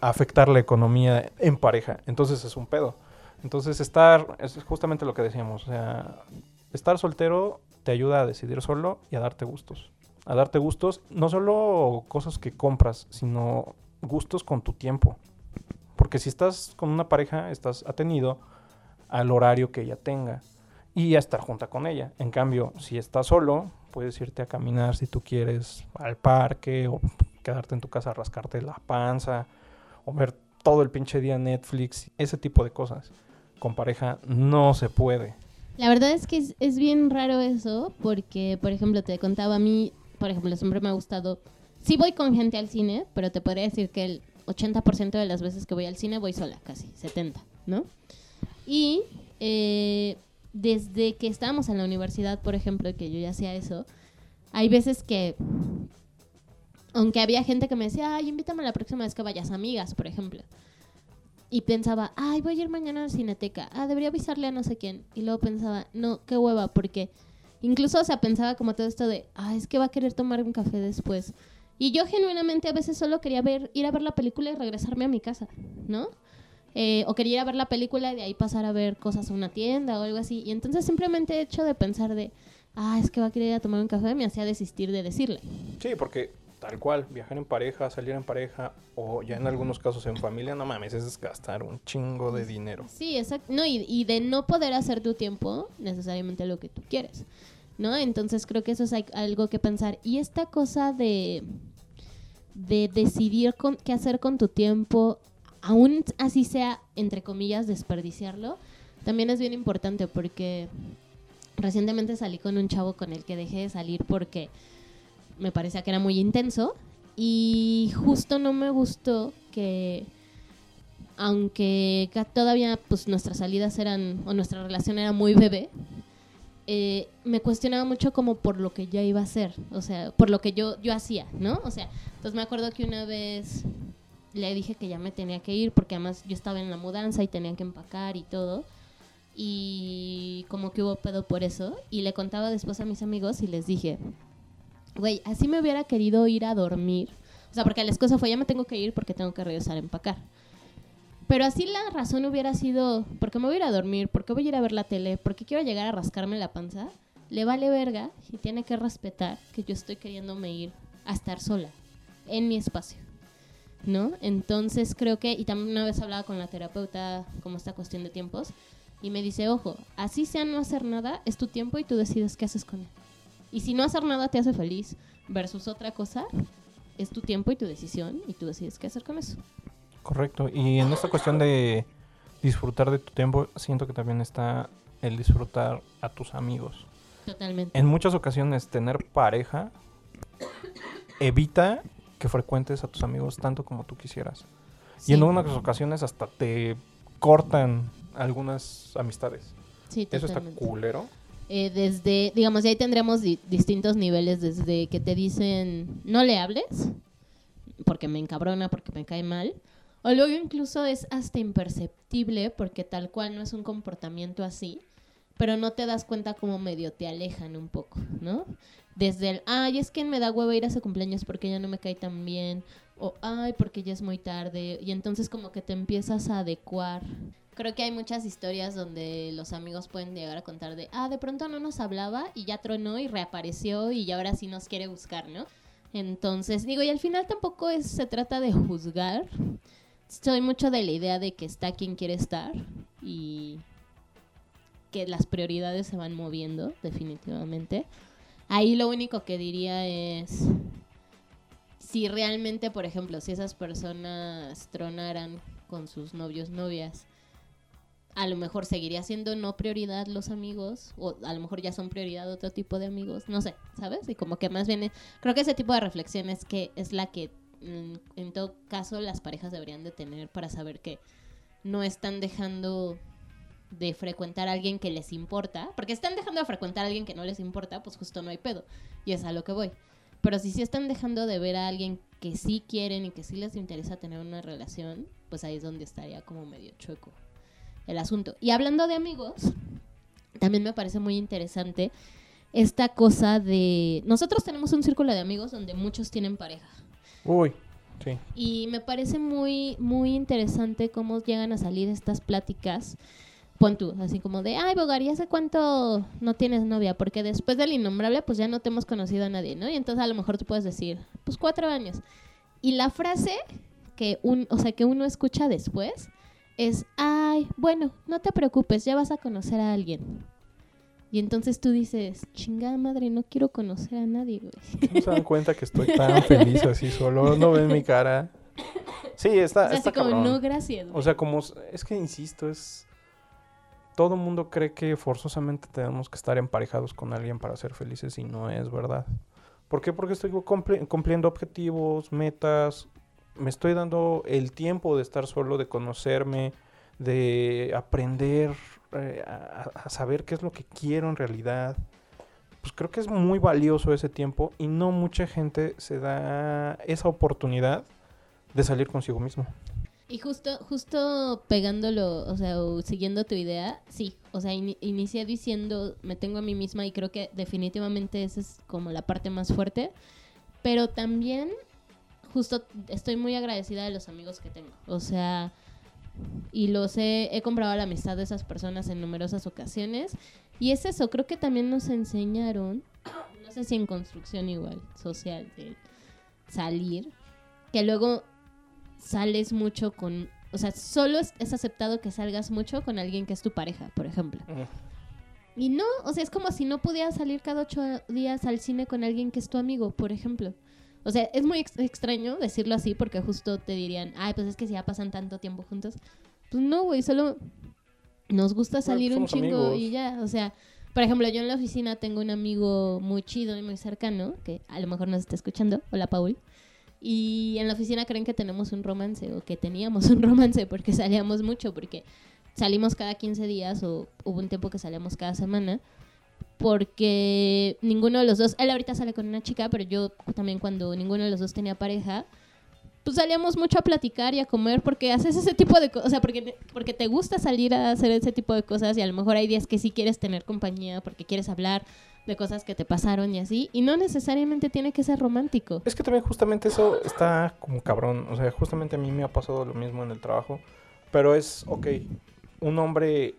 afectar la economía en pareja. Entonces es un pedo. Entonces estar, es justamente lo que decíamos, o sea, estar soltero te ayuda a decidir solo y a darte gustos. A darte gustos, no solo cosas que compras, sino gustos con tu tiempo. Porque si estás con una pareja, estás atenido al horario que ella tenga y a estar junta con ella. En cambio, si estás solo, puedes irte a caminar si tú quieres al parque o quedarte en tu casa a rascarte la panza o ver todo el pinche día Netflix, ese tipo de cosas. Con pareja no se puede. La verdad es que es, bien raro eso, porque, por ejemplo, te contaba a mí, por ejemplo, siempre me ha gustado. Sí voy con gente al cine, pero te podría decir que el 80% de las veces que voy al cine voy sola, casi, 70, ¿no? Y eh, desde que estábamos en la universidad, por ejemplo, que yo ya hacía eso, hay veces que, aunque había gente que me decía, ay, invítame la próxima vez que vayas, amigas, por ejemplo. Y pensaba, ay, voy a ir mañana a la cineteca. Ah, debería avisarle a no sé quién. Y luego pensaba, no, qué hueva, porque incluso, o sea, pensaba como todo esto de, ah, es que va a querer tomar un café después. Y yo genuinamente a veces solo quería ver, ir a ver la película y regresarme a mi casa, ¿no? Eh, o quería ir a ver la película y de ahí pasar a ver cosas a una tienda o algo así. Y entonces simplemente hecho de pensar de, ah, es que va a querer ir a tomar un café, me hacía desistir de decirle. Sí, porque tal cual, viajar en pareja, salir en pareja o ya en algunos casos en familia, no mames, es gastar un chingo de dinero. Sí, exacto. No, y, y de no poder hacer tu tiempo necesariamente lo que tú quieres, ¿no? Entonces creo que eso es algo que pensar. Y esta cosa de, de decidir con, qué hacer con tu tiempo, aún así sea, entre comillas, desperdiciarlo, también es bien importante porque recientemente salí con un chavo con el que dejé de salir porque me parecía que era muy intenso y justo no me gustó que aunque todavía pues nuestras salidas eran o nuestra relación era muy bebé eh, me cuestionaba mucho como por lo que ya iba a hacer o sea por lo que yo yo hacía no o sea entonces me acuerdo que una vez le dije que ya me tenía que ir porque además yo estaba en la mudanza y tenía que empacar y todo. Y como que hubo pedo por eso. Y le contaba después a mis amigos y les dije güey así me hubiera querido ir a dormir o sea porque la excusa fue ya me tengo que ir porque tengo que regresar a empacar pero así la razón hubiera sido, porque me voy a ir a dormir, porque voy a ir a ver la tele, porque quiero llegar a rascarme la panza, le vale verga y tiene que respetar que yo estoy queriéndome ir a estar sola, en mi espacio. ¿No? Entonces creo que, y también una vez hablaba con la terapeuta como esta cuestión de tiempos, y me dice, ojo, así sea no hacer nada, es tu tiempo y tú decides qué haces con él. Y si no hacer nada te hace feliz, versus otra cosa, es tu tiempo y tu decisión, y tú decides qué hacer con eso. Correcto. Y en esta cuestión de disfrutar de tu tiempo, siento que también está el disfrutar a tus amigos. Totalmente. En muchas ocasiones tener pareja evita que frecuentes a tus amigos tanto como tú quisieras. Sí. Y en unas ocasiones hasta te cortan algunas amistades. Sí, Eso está culero. Eh, desde, digamos, ahí tendremos di- distintos niveles, desde que te dicen no le hables, porque me encabrona, porque me cae mal, o luego incluso es hasta imperceptible, porque tal cual no es un comportamiento así, pero no te das cuenta como medio te alejan un poco, ¿no? Desde el, ay, es que me da huevo ir a ese cumpleaños porque ya no me cae tan bien, o ay, porque ya es muy tarde, y entonces como que te empiezas a adecuar. Creo que hay muchas historias donde los amigos pueden llegar a contar de, ah, de pronto no nos hablaba y ya tronó y reapareció y ahora sí nos quiere buscar, ¿no? Entonces, digo, y al final tampoco es, se trata de juzgar. Soy mucho de la idea de que está quien quiere estar y que las prioridades se van moviendo, definitivamente. Ahí lo único que diría es si realmente, por ejemplo, si esas personas tronaran con sus novios, novias, a lo mejor seguiría siendo no prioridad los amigos, o a lo mejor ya son prioridad otro tipo de amigos, no sé, ¿sabes? Y como que más bien, creo que ese tipo de reflexión es que es la que mm, en todo caso las parejas deberían de tener para saber que no están dejando de frecuentar a alguien que les importa, porque están dejando de frecuentar a alguien que no les importa, pues justo no hay pedo. Y es a lo que voy. Pero si sí están dejando de ver a alguien que sí quieren y que sí les interesa tener una relación, pues ahí es donde estaría como medio chueco el asunto. Y hablando de amigos, también me parece muy interesante esta cosa de... Nosotros tenemos un círculo de amigos donde muchos tienen pareja. Uy, sí. Y me parece muy, muy interesante cómo llegan a salir estas pláticas pon tú, así como de, ay, Bogar, ¿y hace cuánto no tienes novia? Porque después del innombrable, pues ya no te hemos conocido a nadie, ¿no? Y entonces a lo mejor tú puedes decir, pues cuatro años. Y la frase que, un, o sea, que uno escucha después es, ay, bueno, no te preocupes, ya vas a conocer a alguien. Y entonces tú dices, chingada madre, no quiero conocer a nadie, güey. No se dan cuenta que estoy tan feliz así solo, no ven mi cara. Sí, está, O sea, está así como, no, gracias. O güey". sea, como es que insisto, es todo mundo cree que forzosamente tenemos que estar emparejados con alguien para ser felices y no es verdad. ¿Por qué? Porque estoy cumpli- cumpliendo objetivos, metas, me estoy dando el tiempo de estar solo, de conocerme, de aprender eh, a saber qué es lo que quiero en realidad. Pues creo que es muy valioso ese tiempo y no mucha gente se da esa oportunidad de salir consigo mismo. Y justo, justo pegándolo, o sea, siguiendo tu idea, sí. O sea, ini- inicié diciendo, me tengo a mí misma y creo que definitivamente esa es como la parte más fuerte. Pero también, justo estoy muy agradecida de los amigos que tengo. O sea, y los he, he comprobado la amistad de esas personas en numerosas ocasiones. Y es eso, creo que también nos enseñaron, no sé si en construcción igual, social, de salir, que luego sales mucho con, o sea, solo es, aceptado que salgas mucho con alguien que es tu pareja, por ejemplo. Y no, o sea, es como si no pudieras salir cada ocho días al cine con alguien que es tu amigo, por ejemplo. O sea, es muy ex- extraño decirlo así porque justo te dirían, ay, pues es que si ya pasan tanto tiempo juntos. Pues no, güey, solo nos gusta salir un somos chingo amigos. y ya. O sea, por ejemplo, yo en la oficina tengo un amigo muy chido y muy cercano, que a lo mejor nos está escuchando. Hola, Paul. Y en la oficina creen que tenemos un romance o que teníamos un romance porque salíamos mucho, porque salimos cada 15 días o hubo un tiempo que salíamos cada semana. Porque ninguno de los dos, él ahorita sale con una chica, pero yo también cuando ninguno de los dos tenía pareja, pues salíamos mucho a platicar y a comer porque haces ese tipo de cosas, o sea, porque, porque te gusta salir a hacer ese tipo de cosas y a lo mejor hay días que sí quieres tener compañía porque quieres hablar de cosas que te pasaron y así, y no necesariamente tiene que ser romántico. Es que también justamente eso está como cabrón. O sea, justamente a mí me ha pasado lo mismo en el trabajo. Pero es, ok, un hombre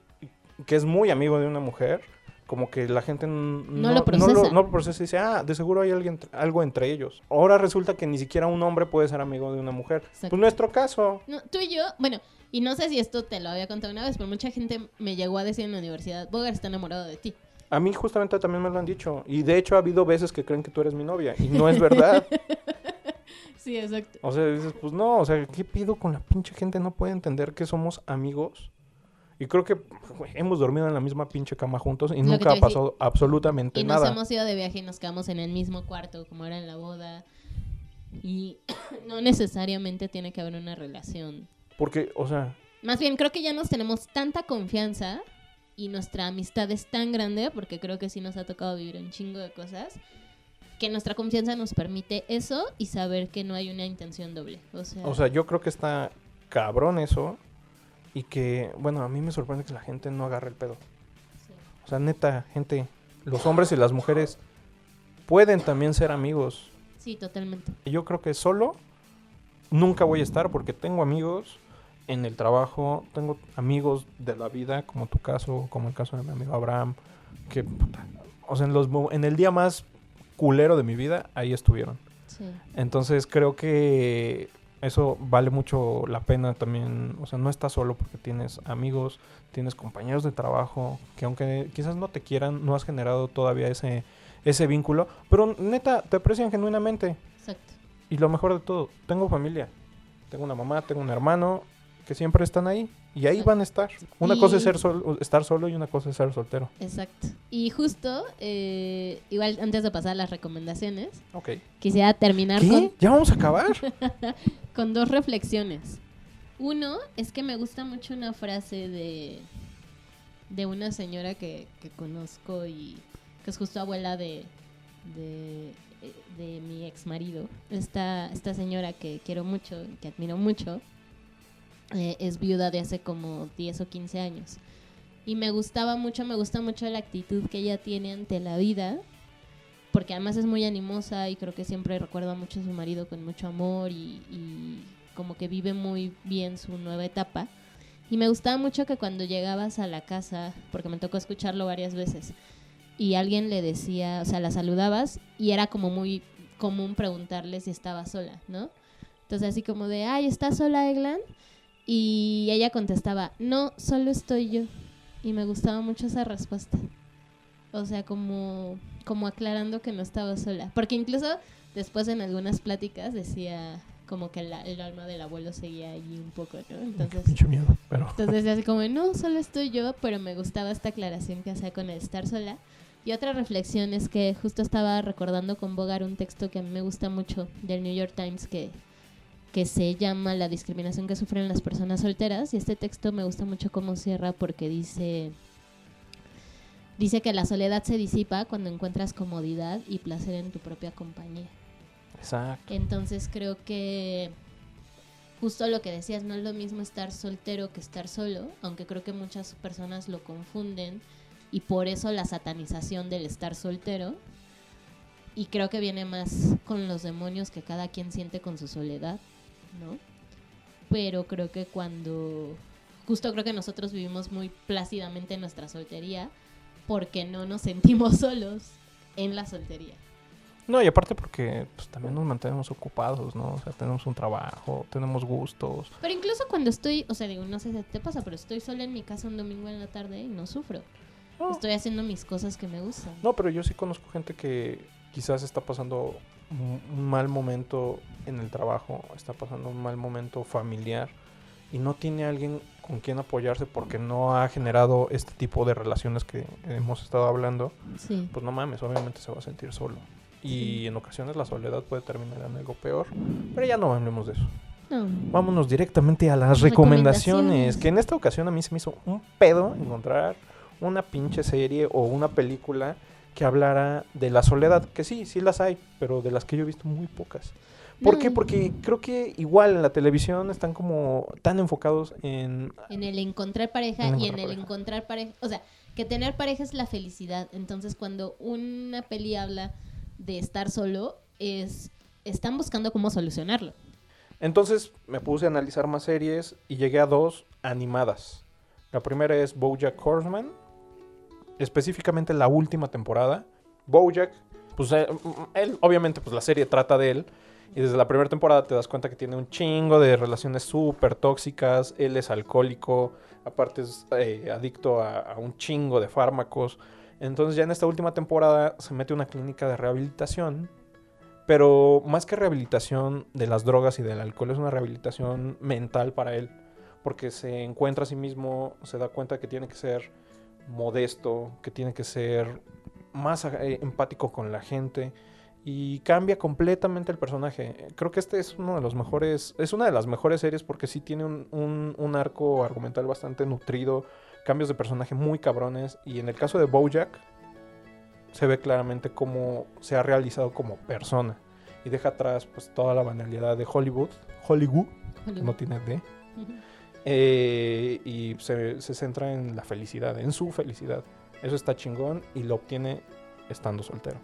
que es muy amigo de una mujer, como que la gente No lo procesa. no lo procesa y dice, ah, de seguro hay alguien, algo entre ellos. Ahora resulta que ni siquiera un hombre puede ser amigo de una mujer. Exacto. Pues nuestro caso. No, tú y yo, bueno, y no sé si esto te lo había contado una vez, pero mucha gente me llegó a decir en la universidad, Bogar está enamorado de ti. A mí justamente también me lo han dicho. Y de hecho ha habido veces que creen que tú eres mi novia. Y no es verdad. Sí, exacto. O sea, dices, pues no, o sea, ¿qué pido con la pinche gente? No puede entender que somos amigos. Y creo que güey, hemos dormido en la misma pinche cama juntos y Lo nunca ha decir. pasado absolutamente Y nos nada. hemos ido de viaje y nos quedamos en el mismo cuarto, como era en la boda. Y no necesariamente tiene que haber una relación. Porque, o sea, Más bien, creo que ya nos tenemos tanta confianza y nuestra amistad es tan grande, porque creo que sí nos ha tocado vivir un chingo de cosas, que nuestra confianza nos permite eso y saber que no hay una intención doble. O sea, o sea, yo creo que está cabrón eso. Y que, bueno, a mí me sorprende que la gente no agarre el pedo. sí. O sea, neta, gente, los hombres y las mujeres pueden también ser amigos. Sí, totalmente. Yo creo que solo nunca voy a estar porque tengo amigos en el trabajo, tengo amigos de la vida, como tu caso, como el caso de mi amigo Abraham, que, puta, o sea, en, los, en el día más culero de mi vida, ahí estuvieron. Sí. Entonces creo que eso vale mucho la pena también. O sea, no estás solo porque tienes amigos, tienes compañeros de trabajo, que aunque quizás no te quieran, no has generado todavía ese, ese vínculo, pero neta, te aprecian genuinamente. Exacto. Y lo mejor de todo, tengo familia. Tengo una mamá, tengo un hermano que siempre están ahí. Y ahí van a estar. Una Y- cosa es ser sol- estar solo y una cosa es ser soltero. Exacto. Y justo, eh, igual antes de pasar a las recomendaciones, Ok. quisiera terminar ¿Qué? con, ¿Ya vamos a acabar? con dos reflexiones. Uno es que me gusta mucho una frase de, de una señora que, que conozco y que es justo abuela de, de, eh, de mi ex marido. Esta, esta señora que quiero mucho, que admiro mucho, eh, es viuda de hace como 10 o 15 años. Y me gustaba mucho, me gusta mucho la actitud que ella tiene ante la vida, porque además es muy animosa y creo que siempre recuerda mucho a su marido con mucho amor y, y como que vive muy bien su nueva etapa. Y me gustaba mucho que cuando llegabas a la casa, porque me tocó escucharlo varias veces, y alguien le decía, o sea, la saludabas y era como muy común preguntarle si estaba sola, ¿no? Entonces así como de, ay, ¿estás sola, Eglan? Y ella contestaba, no, solo estoy yo. Y me gustaba mucho esa respuesta. O sea, como, como aclarando que no estaba sola. Porque incluso después en algunas pláticas decía como que la- el alma del abuelo seguía ahí un poco, ¿no? Entonces, Pinche miedo, pero... entonces así como, no, solo estoy yo, pero me gustaba esta aclaración que hacía con el estar sola. Y otra reflexión es que justo estaba recordando con Bogar un texto que a mí me gusta mucho del New York Times que, que se llama La discriminación que sufren las personas solteras. Y este texto me gusta mucho cómo cierra porque dice, dice que la soledad se disipa cuando encuentras comodidad y placer en tu propia compañía. Exacto. Entonces creo que justo lo que decías, no es lo mismo estar soltero que estar solo, aunque creo que muchas personas lo confunden y por eso la satanización del estar soltero. Y creo que viene más con los demonios que cada quien siente con su soledad, ¿no? Pero creo que cuando, justo creo que nosotros vivimos muy plácidamente nuestra soltería porque no nos sentimos solos en la soltería. No, y aparte porque pues, también nos mantenemos ocupados, ¿no? O sea, tenemos un trabajo, tenemos gustos. Pero incluso cuando estoy, o sea, digo, no sé si te pasa, pero estoy sola en mi casa un domingo en la tarde y no sufro. No, Estoy haciendo mis cosas que me gustan. no, pero yo sí conozco gente que quizás está pasando un mal momento en el trabajo, está pasando un mal momento familiar y no tiene alguien con quien apoyarse porque no ha generado este tipo de relaciones que hemos estado hablando, Sí. pues no mames, obviamente se va a sentir solo. Y Sí. en ocasiones la soledad puede terminar en algo peor, pero ya no hablemos de eso. No. Vámonos directamente a las recomendaciones. Recomendaciones. Que en esta ocasión a mí se me hizo un pedo encontrar una pinche serie o una película que hablara de la soledad. Que sí, sí las hay, pero de las que yo he visto muy pocas. ¿Por No. qué? Porque creo que igual en la televisión están como tan enfocados en... En el encontrar pareja En y en el pareja. encontrar pareja. O sea, que tener pareja es la felicidad. Entonces, cuando una peli habla de estar solo, es están buscando cómo solucionarlo. Entonces me puse a analizar más series y llegué a dos animadas. La primera es Bojack Horseman, específicamente la última temporada. Bojack, pues eh, él, obviamente, pues la serie trata de él. Y desde la primera temporada te das cuenta que tiene un chingo de relaciones súper tóxicas. Él es alcohólico, aparte es eh, adicto a, a un chingo de fármacos. Entonces ya en esta última temporada se mete a una clínica de rehabilitación. Pero más que rehabilitación de las drogas y del alcohol, es una rehabilitación mental para él. Porque se encuentra a sí mismo, se da cuenta que tiene que ser modesto, que tiene que ser más eh, empático con la gente y cambia completamente el personaje. Creo que este es uno de los mejores, es una de las mejores series porque sí tiene un, un- un arco argumental bastante nutrido, cambios de personaje muy cabrones y en el caso de Bojack se ve claramente cómo se ha realizado como persona y deja atrás pues toda la banalidad de Hollywood, Hollywood, que no tiene D. eh, y se, se centra en la felicidad, en su felicidad. Eso está chingón y lo obtiene estando soltero.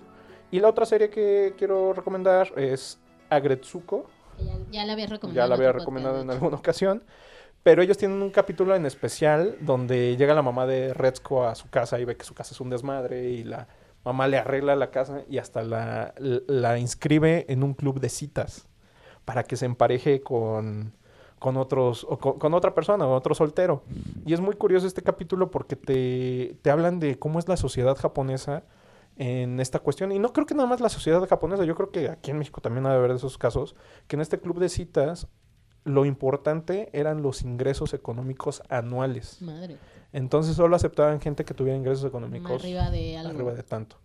Y la otra serie que quiero recomendar es Agretsuko. Ya, ya la había recomendado. Ya la había recomendado en alguna ocasión. Pero ellos tienen un capítulo en especial donde llega la mamá de Retzko a su casa y ve que su casa es un desmadre y la mamá le arregla la casa y hasta la, la inscribe en un club de citas para que se empareje con, con otros, o con, con otra persona, o otro soltero. Y es muy curioso este capítulo porque te, te hablan de cómo es la sociedad japonesa en esta cuestión. Y no creo que nada más la sociedad japonesa, yo creo que aquí en México también ha de haber esos casos, que en este club de citas lo importante eran los ingresos económicos anuales. Madre. Entonces solo aceptaban gente que tuviera ingresos económicos Arriba de algo. arriba de tanto.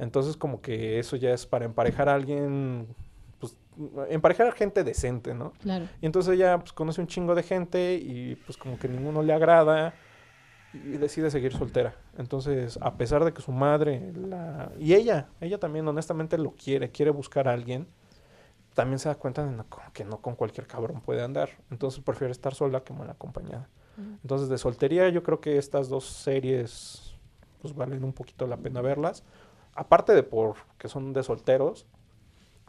Entonces como que eso ya es para emparejar a alguien, pues emparejar a gente decente, ¿no? Claro. Y entonces ella pues conoce un chingo de gente y pues como que ninguno le agrada y decide seguir soltera. Entonces, a pesar de que su madre la... y ella, ella también honestamente lo quiere, quiere buscar a alguien, también se da cuenta de no- que no con cualquier cabrón puede andar. Entonces prefiere estar sola que mal acompañada. Entonces, de soltería, yo creo que estas dos series pues valen un poquito la pena verlas. Aparte de por que son de solteros,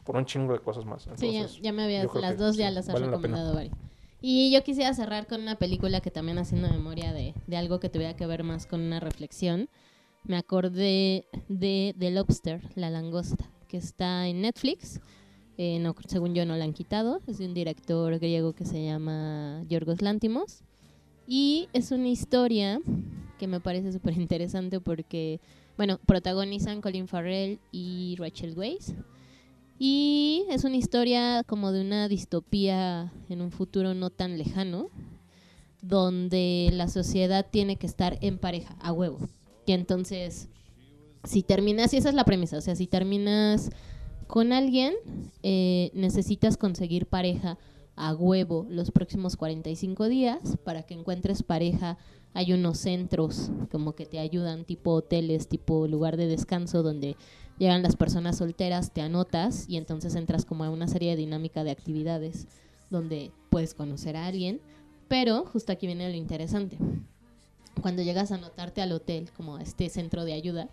por un chingo de cosas más. Sí, ya, Entonces, ya me habías, las dos ya sí, las has pena. recomendado varias. Y yo quisiera cerrar con una película que también haciendo memoria de, de algo que tuviera que ver más con una reflexión. Me acordé de The Lobster, La Langosta, que está en Netflix. Eh, no, según yo no la han quitado. Es de un director griego que se llama Yorgos Lántimos. Y es una historia que me parece súper interesante porque, bueno, protagonizan Colin Farrell y Rachel Weisz. Y es una historia como de una distopía en un futuro no tan lejano, donde la sociedad tiene que estar en pareja, a huevo. Y entonces, si terminas, y esa es la premisa, o sea, si terminas con alguien, eh, necesitas conseguir pareja a huevo los próximos 45 días para que encuentres pareja. Hay unos centros como que te ayudan, tipo hoteles, tipo lugar de descanso, donde llegan las personas solteras, te anotas y entonces entras como a una serie de dinámica de actividades donde puedes conocer a alguien. Pero justo aquí viene lo interesante. Cuando llegas a anotarte al hotel, como a este centro de ayuda,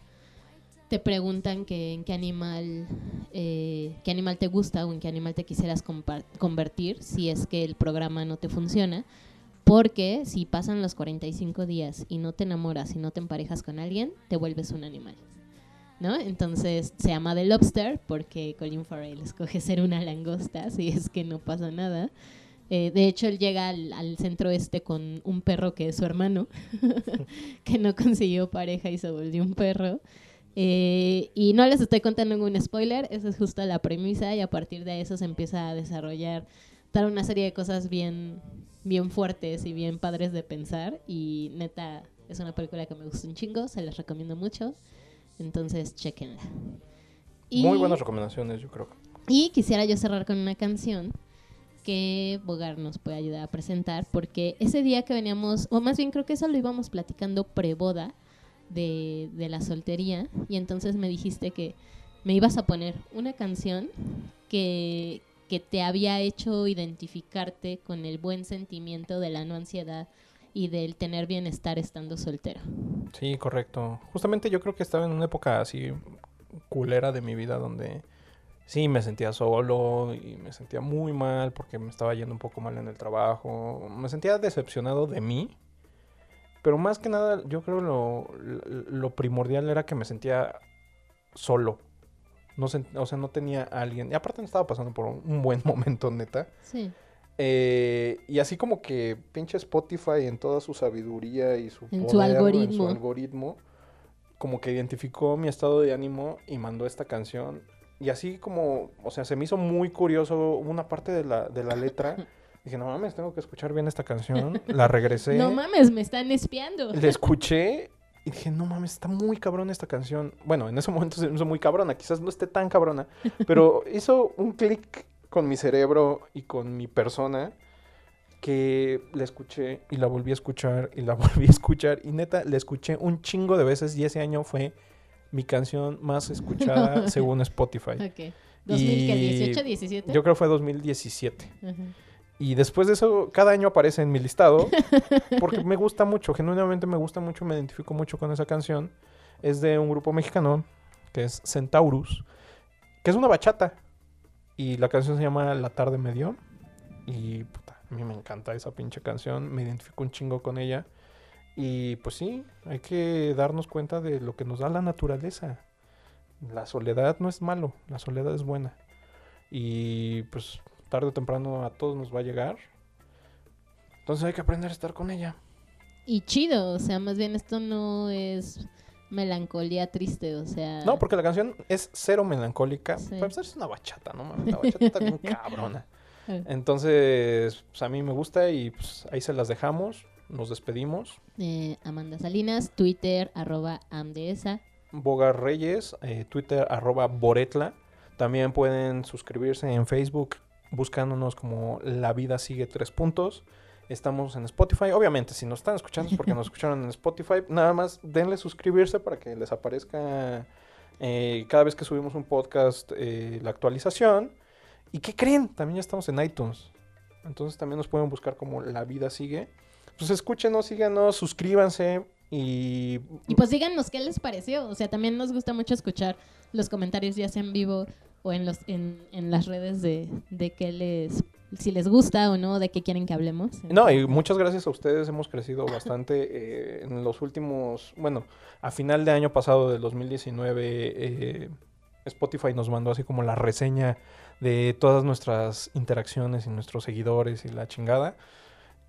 te preguntan que en qué animal, eh, qué animal te gusta o en qué animal te quisieras convertir si es que el programa no te funciona. Porque si pasan los 45 días y no te enamoras y no te emparejas con alguien, te vuelves un animal. ¿No? Entonces se llama The Lobster porque Colin Farrell escoge ser una langosta si es que no pasa nada. Eh, de hecho, él llega al, centro este con un perro que es su hermano, que no consiguió pareja y se volvió un perro. Eh, y no les estoy contando ningún spoiler, esa es justo la premisa y a partir de eso se empieza a desarrollar toda una serie de cosas bien, bien fuertes y bien padres de pensar y neta es una película que me gusta un chingo, se las recomiendo mucho, entonces chequenla. Y- Muy buenas recomendaciones, yo creo. y quisiera yo cerrar con una canción que Bogar nos puede ayudar a presentar, porque ese día que veníamos, o más bien creo que eso lo íbamos platicando pre-boda de, de la soltería, y entonces me dijiste que me ibas a poner una canción que, que te había hecho identificarte con el buen sentimiento de la no ansiedad y del tener bienestar estando soltero. Sí, correcto. Justamente yo creo que estaba en una época así culera de mi vida donde sí me sentía solo y me sentía muy mal porque me estaba yendo un poco mal en el trabajo. Me sentía decepcionado de mí. Pero más que nada, yo creo lo, lo primordial era que me sentía solo. No o sea, no tenía alguien. Y aparte me estaba pasando por un buen momento, neta. Sí, Eh, y así como que pinche Spotify en toda su sabiduría y su En su poder, algoritmo. en su algoritmo, como que identificó mi estado de ánimo y mandó esta canción. Y así como, o sea, se me hizo muy curioso una parte de la, de la letra. Dije, no mames, tengo que escuchar bien esta canción. La regresé, No mames, me están espiando. la escuché y dije, no mames, está muy cabrón esta canción. Bueno, en ese momento se me hizo muy cabrona, quizás no esté tan cabrona, pero hizo un clic con mi cerebro y con mi persona que la escuché y la volví a escuchar y la volví a escuchar y neta la escuché un chingo de veces y ese año fue mi canción más escuchada según Spotify. Ok. ¿2018, 17? Yo creo que fue 2017. Ajá. Y después de eso, cada año aparece en mi listado. Porque me gusta mucho, genuinamente me gusta mucho, me identifico mucho con esa canción. Es de un grupo mexicano que es Centaurus, que es una bachata. Y la canción se llama La tarde me dio. Y puta, a mí me encanta esa pinche canción, me identifico un chingo con ella. Y pues sí, hay que darnos cuenta de lo que nos da la naturaleza. la soledad no es malo, la soledad es buena. Y pues tarde o temprano a todos nos va a llegar. Entonces hay que aprender a estar con ella. Y chido, o sea, más bien esto no es melancolía triste, o sea... No, porque la canción es cero melancólica. Sí. Para empezar, es una bachata, ¿no? La bachata está bien cabrona. Eh, Entonces, pues a mí me gusta y pues ahí se las dejamos. Nos despedimos. eh, Amanda Salinas, Twitter, arroba amdesa. Boga Reyes, eh, Twitter arroba Boretla. También pueden suscribirse en Facebook buscándonos como La Vida Sigue Tres Puntos. Estamos en Spotify. Obviamente, si nos están escuchando es porque nos escucharon en Spotify. Nada más denle suscribirse para que les aparezca eh, cada vez que subimos un podcast eh, la actualización. ¿Y qué creen? También ya estamos en iTunes. Entonces también nos pueden buscar como La Vida Sigue. Pues escúchenos, síganos, suscríbanse y Y pues díganos qué les pareció. O sea, también nos gusta mucho escuchar los comentarios, ya sea en vivo o en los en, en las redes de, de qué les si les gusta o no, de qué quieren que hablemos. No, y muchas gracias a ustedes. Hemos crecido bastante eh, en los últimos, bueno, a final de año pasado del 2019, eh, Spotify nos mandó así como la reseña de todas nuestras interacciones y nuestros seguidores y la chingada.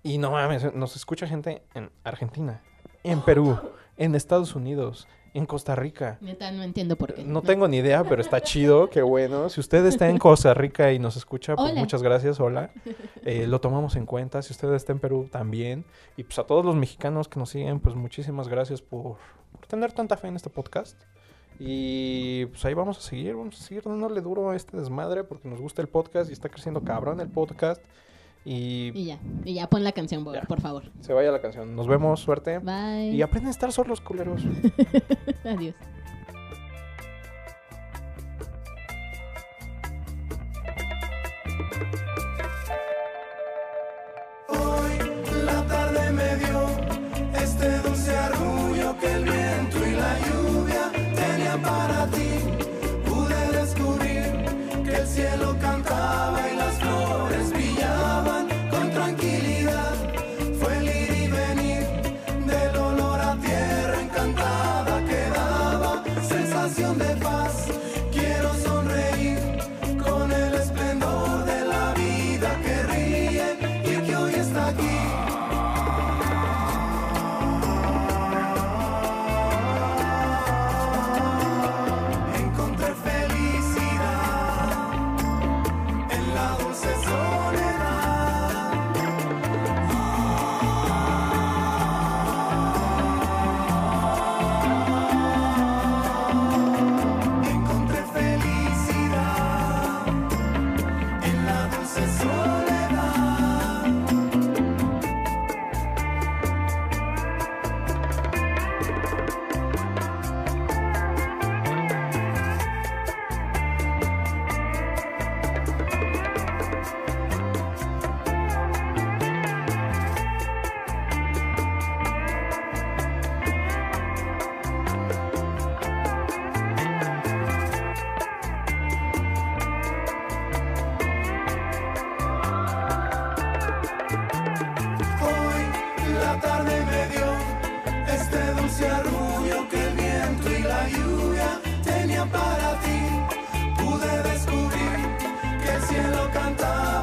Y no mames, nos escucha gente en Argentina, en Perú, en Estados Unidos, en Costa Rica. Neta, no entiendo por qué. No tengo ni idea, pero está chido, qué bueno. Si usted está en Costa Rica y nos escucha, pues Hola. muchas gracias, hola. Eh, lo tomamos en cuenta. Si usted está en Perú, también. Y pues a todos los mexicanos que nos siguen, pues muchísimas gracias por, por tener tanta fe en este podcast. Y pues ahí vamos a seguir, vamos a seguir dándole duro a este desmadre porque nos gusta el podcast y está creciendo cabrón el podcast. Y Y ya, y ya pon la canción, Ya. por favor. se vaya la canción. Nos vemos, suerte. Bye. Y aprenden a estar solos, culeros. Adiós. Hoy la tarde me dio este dulce arrullo que el viento y la lluvia tenían para ti. Pude descubrir que el cielo cantaba que el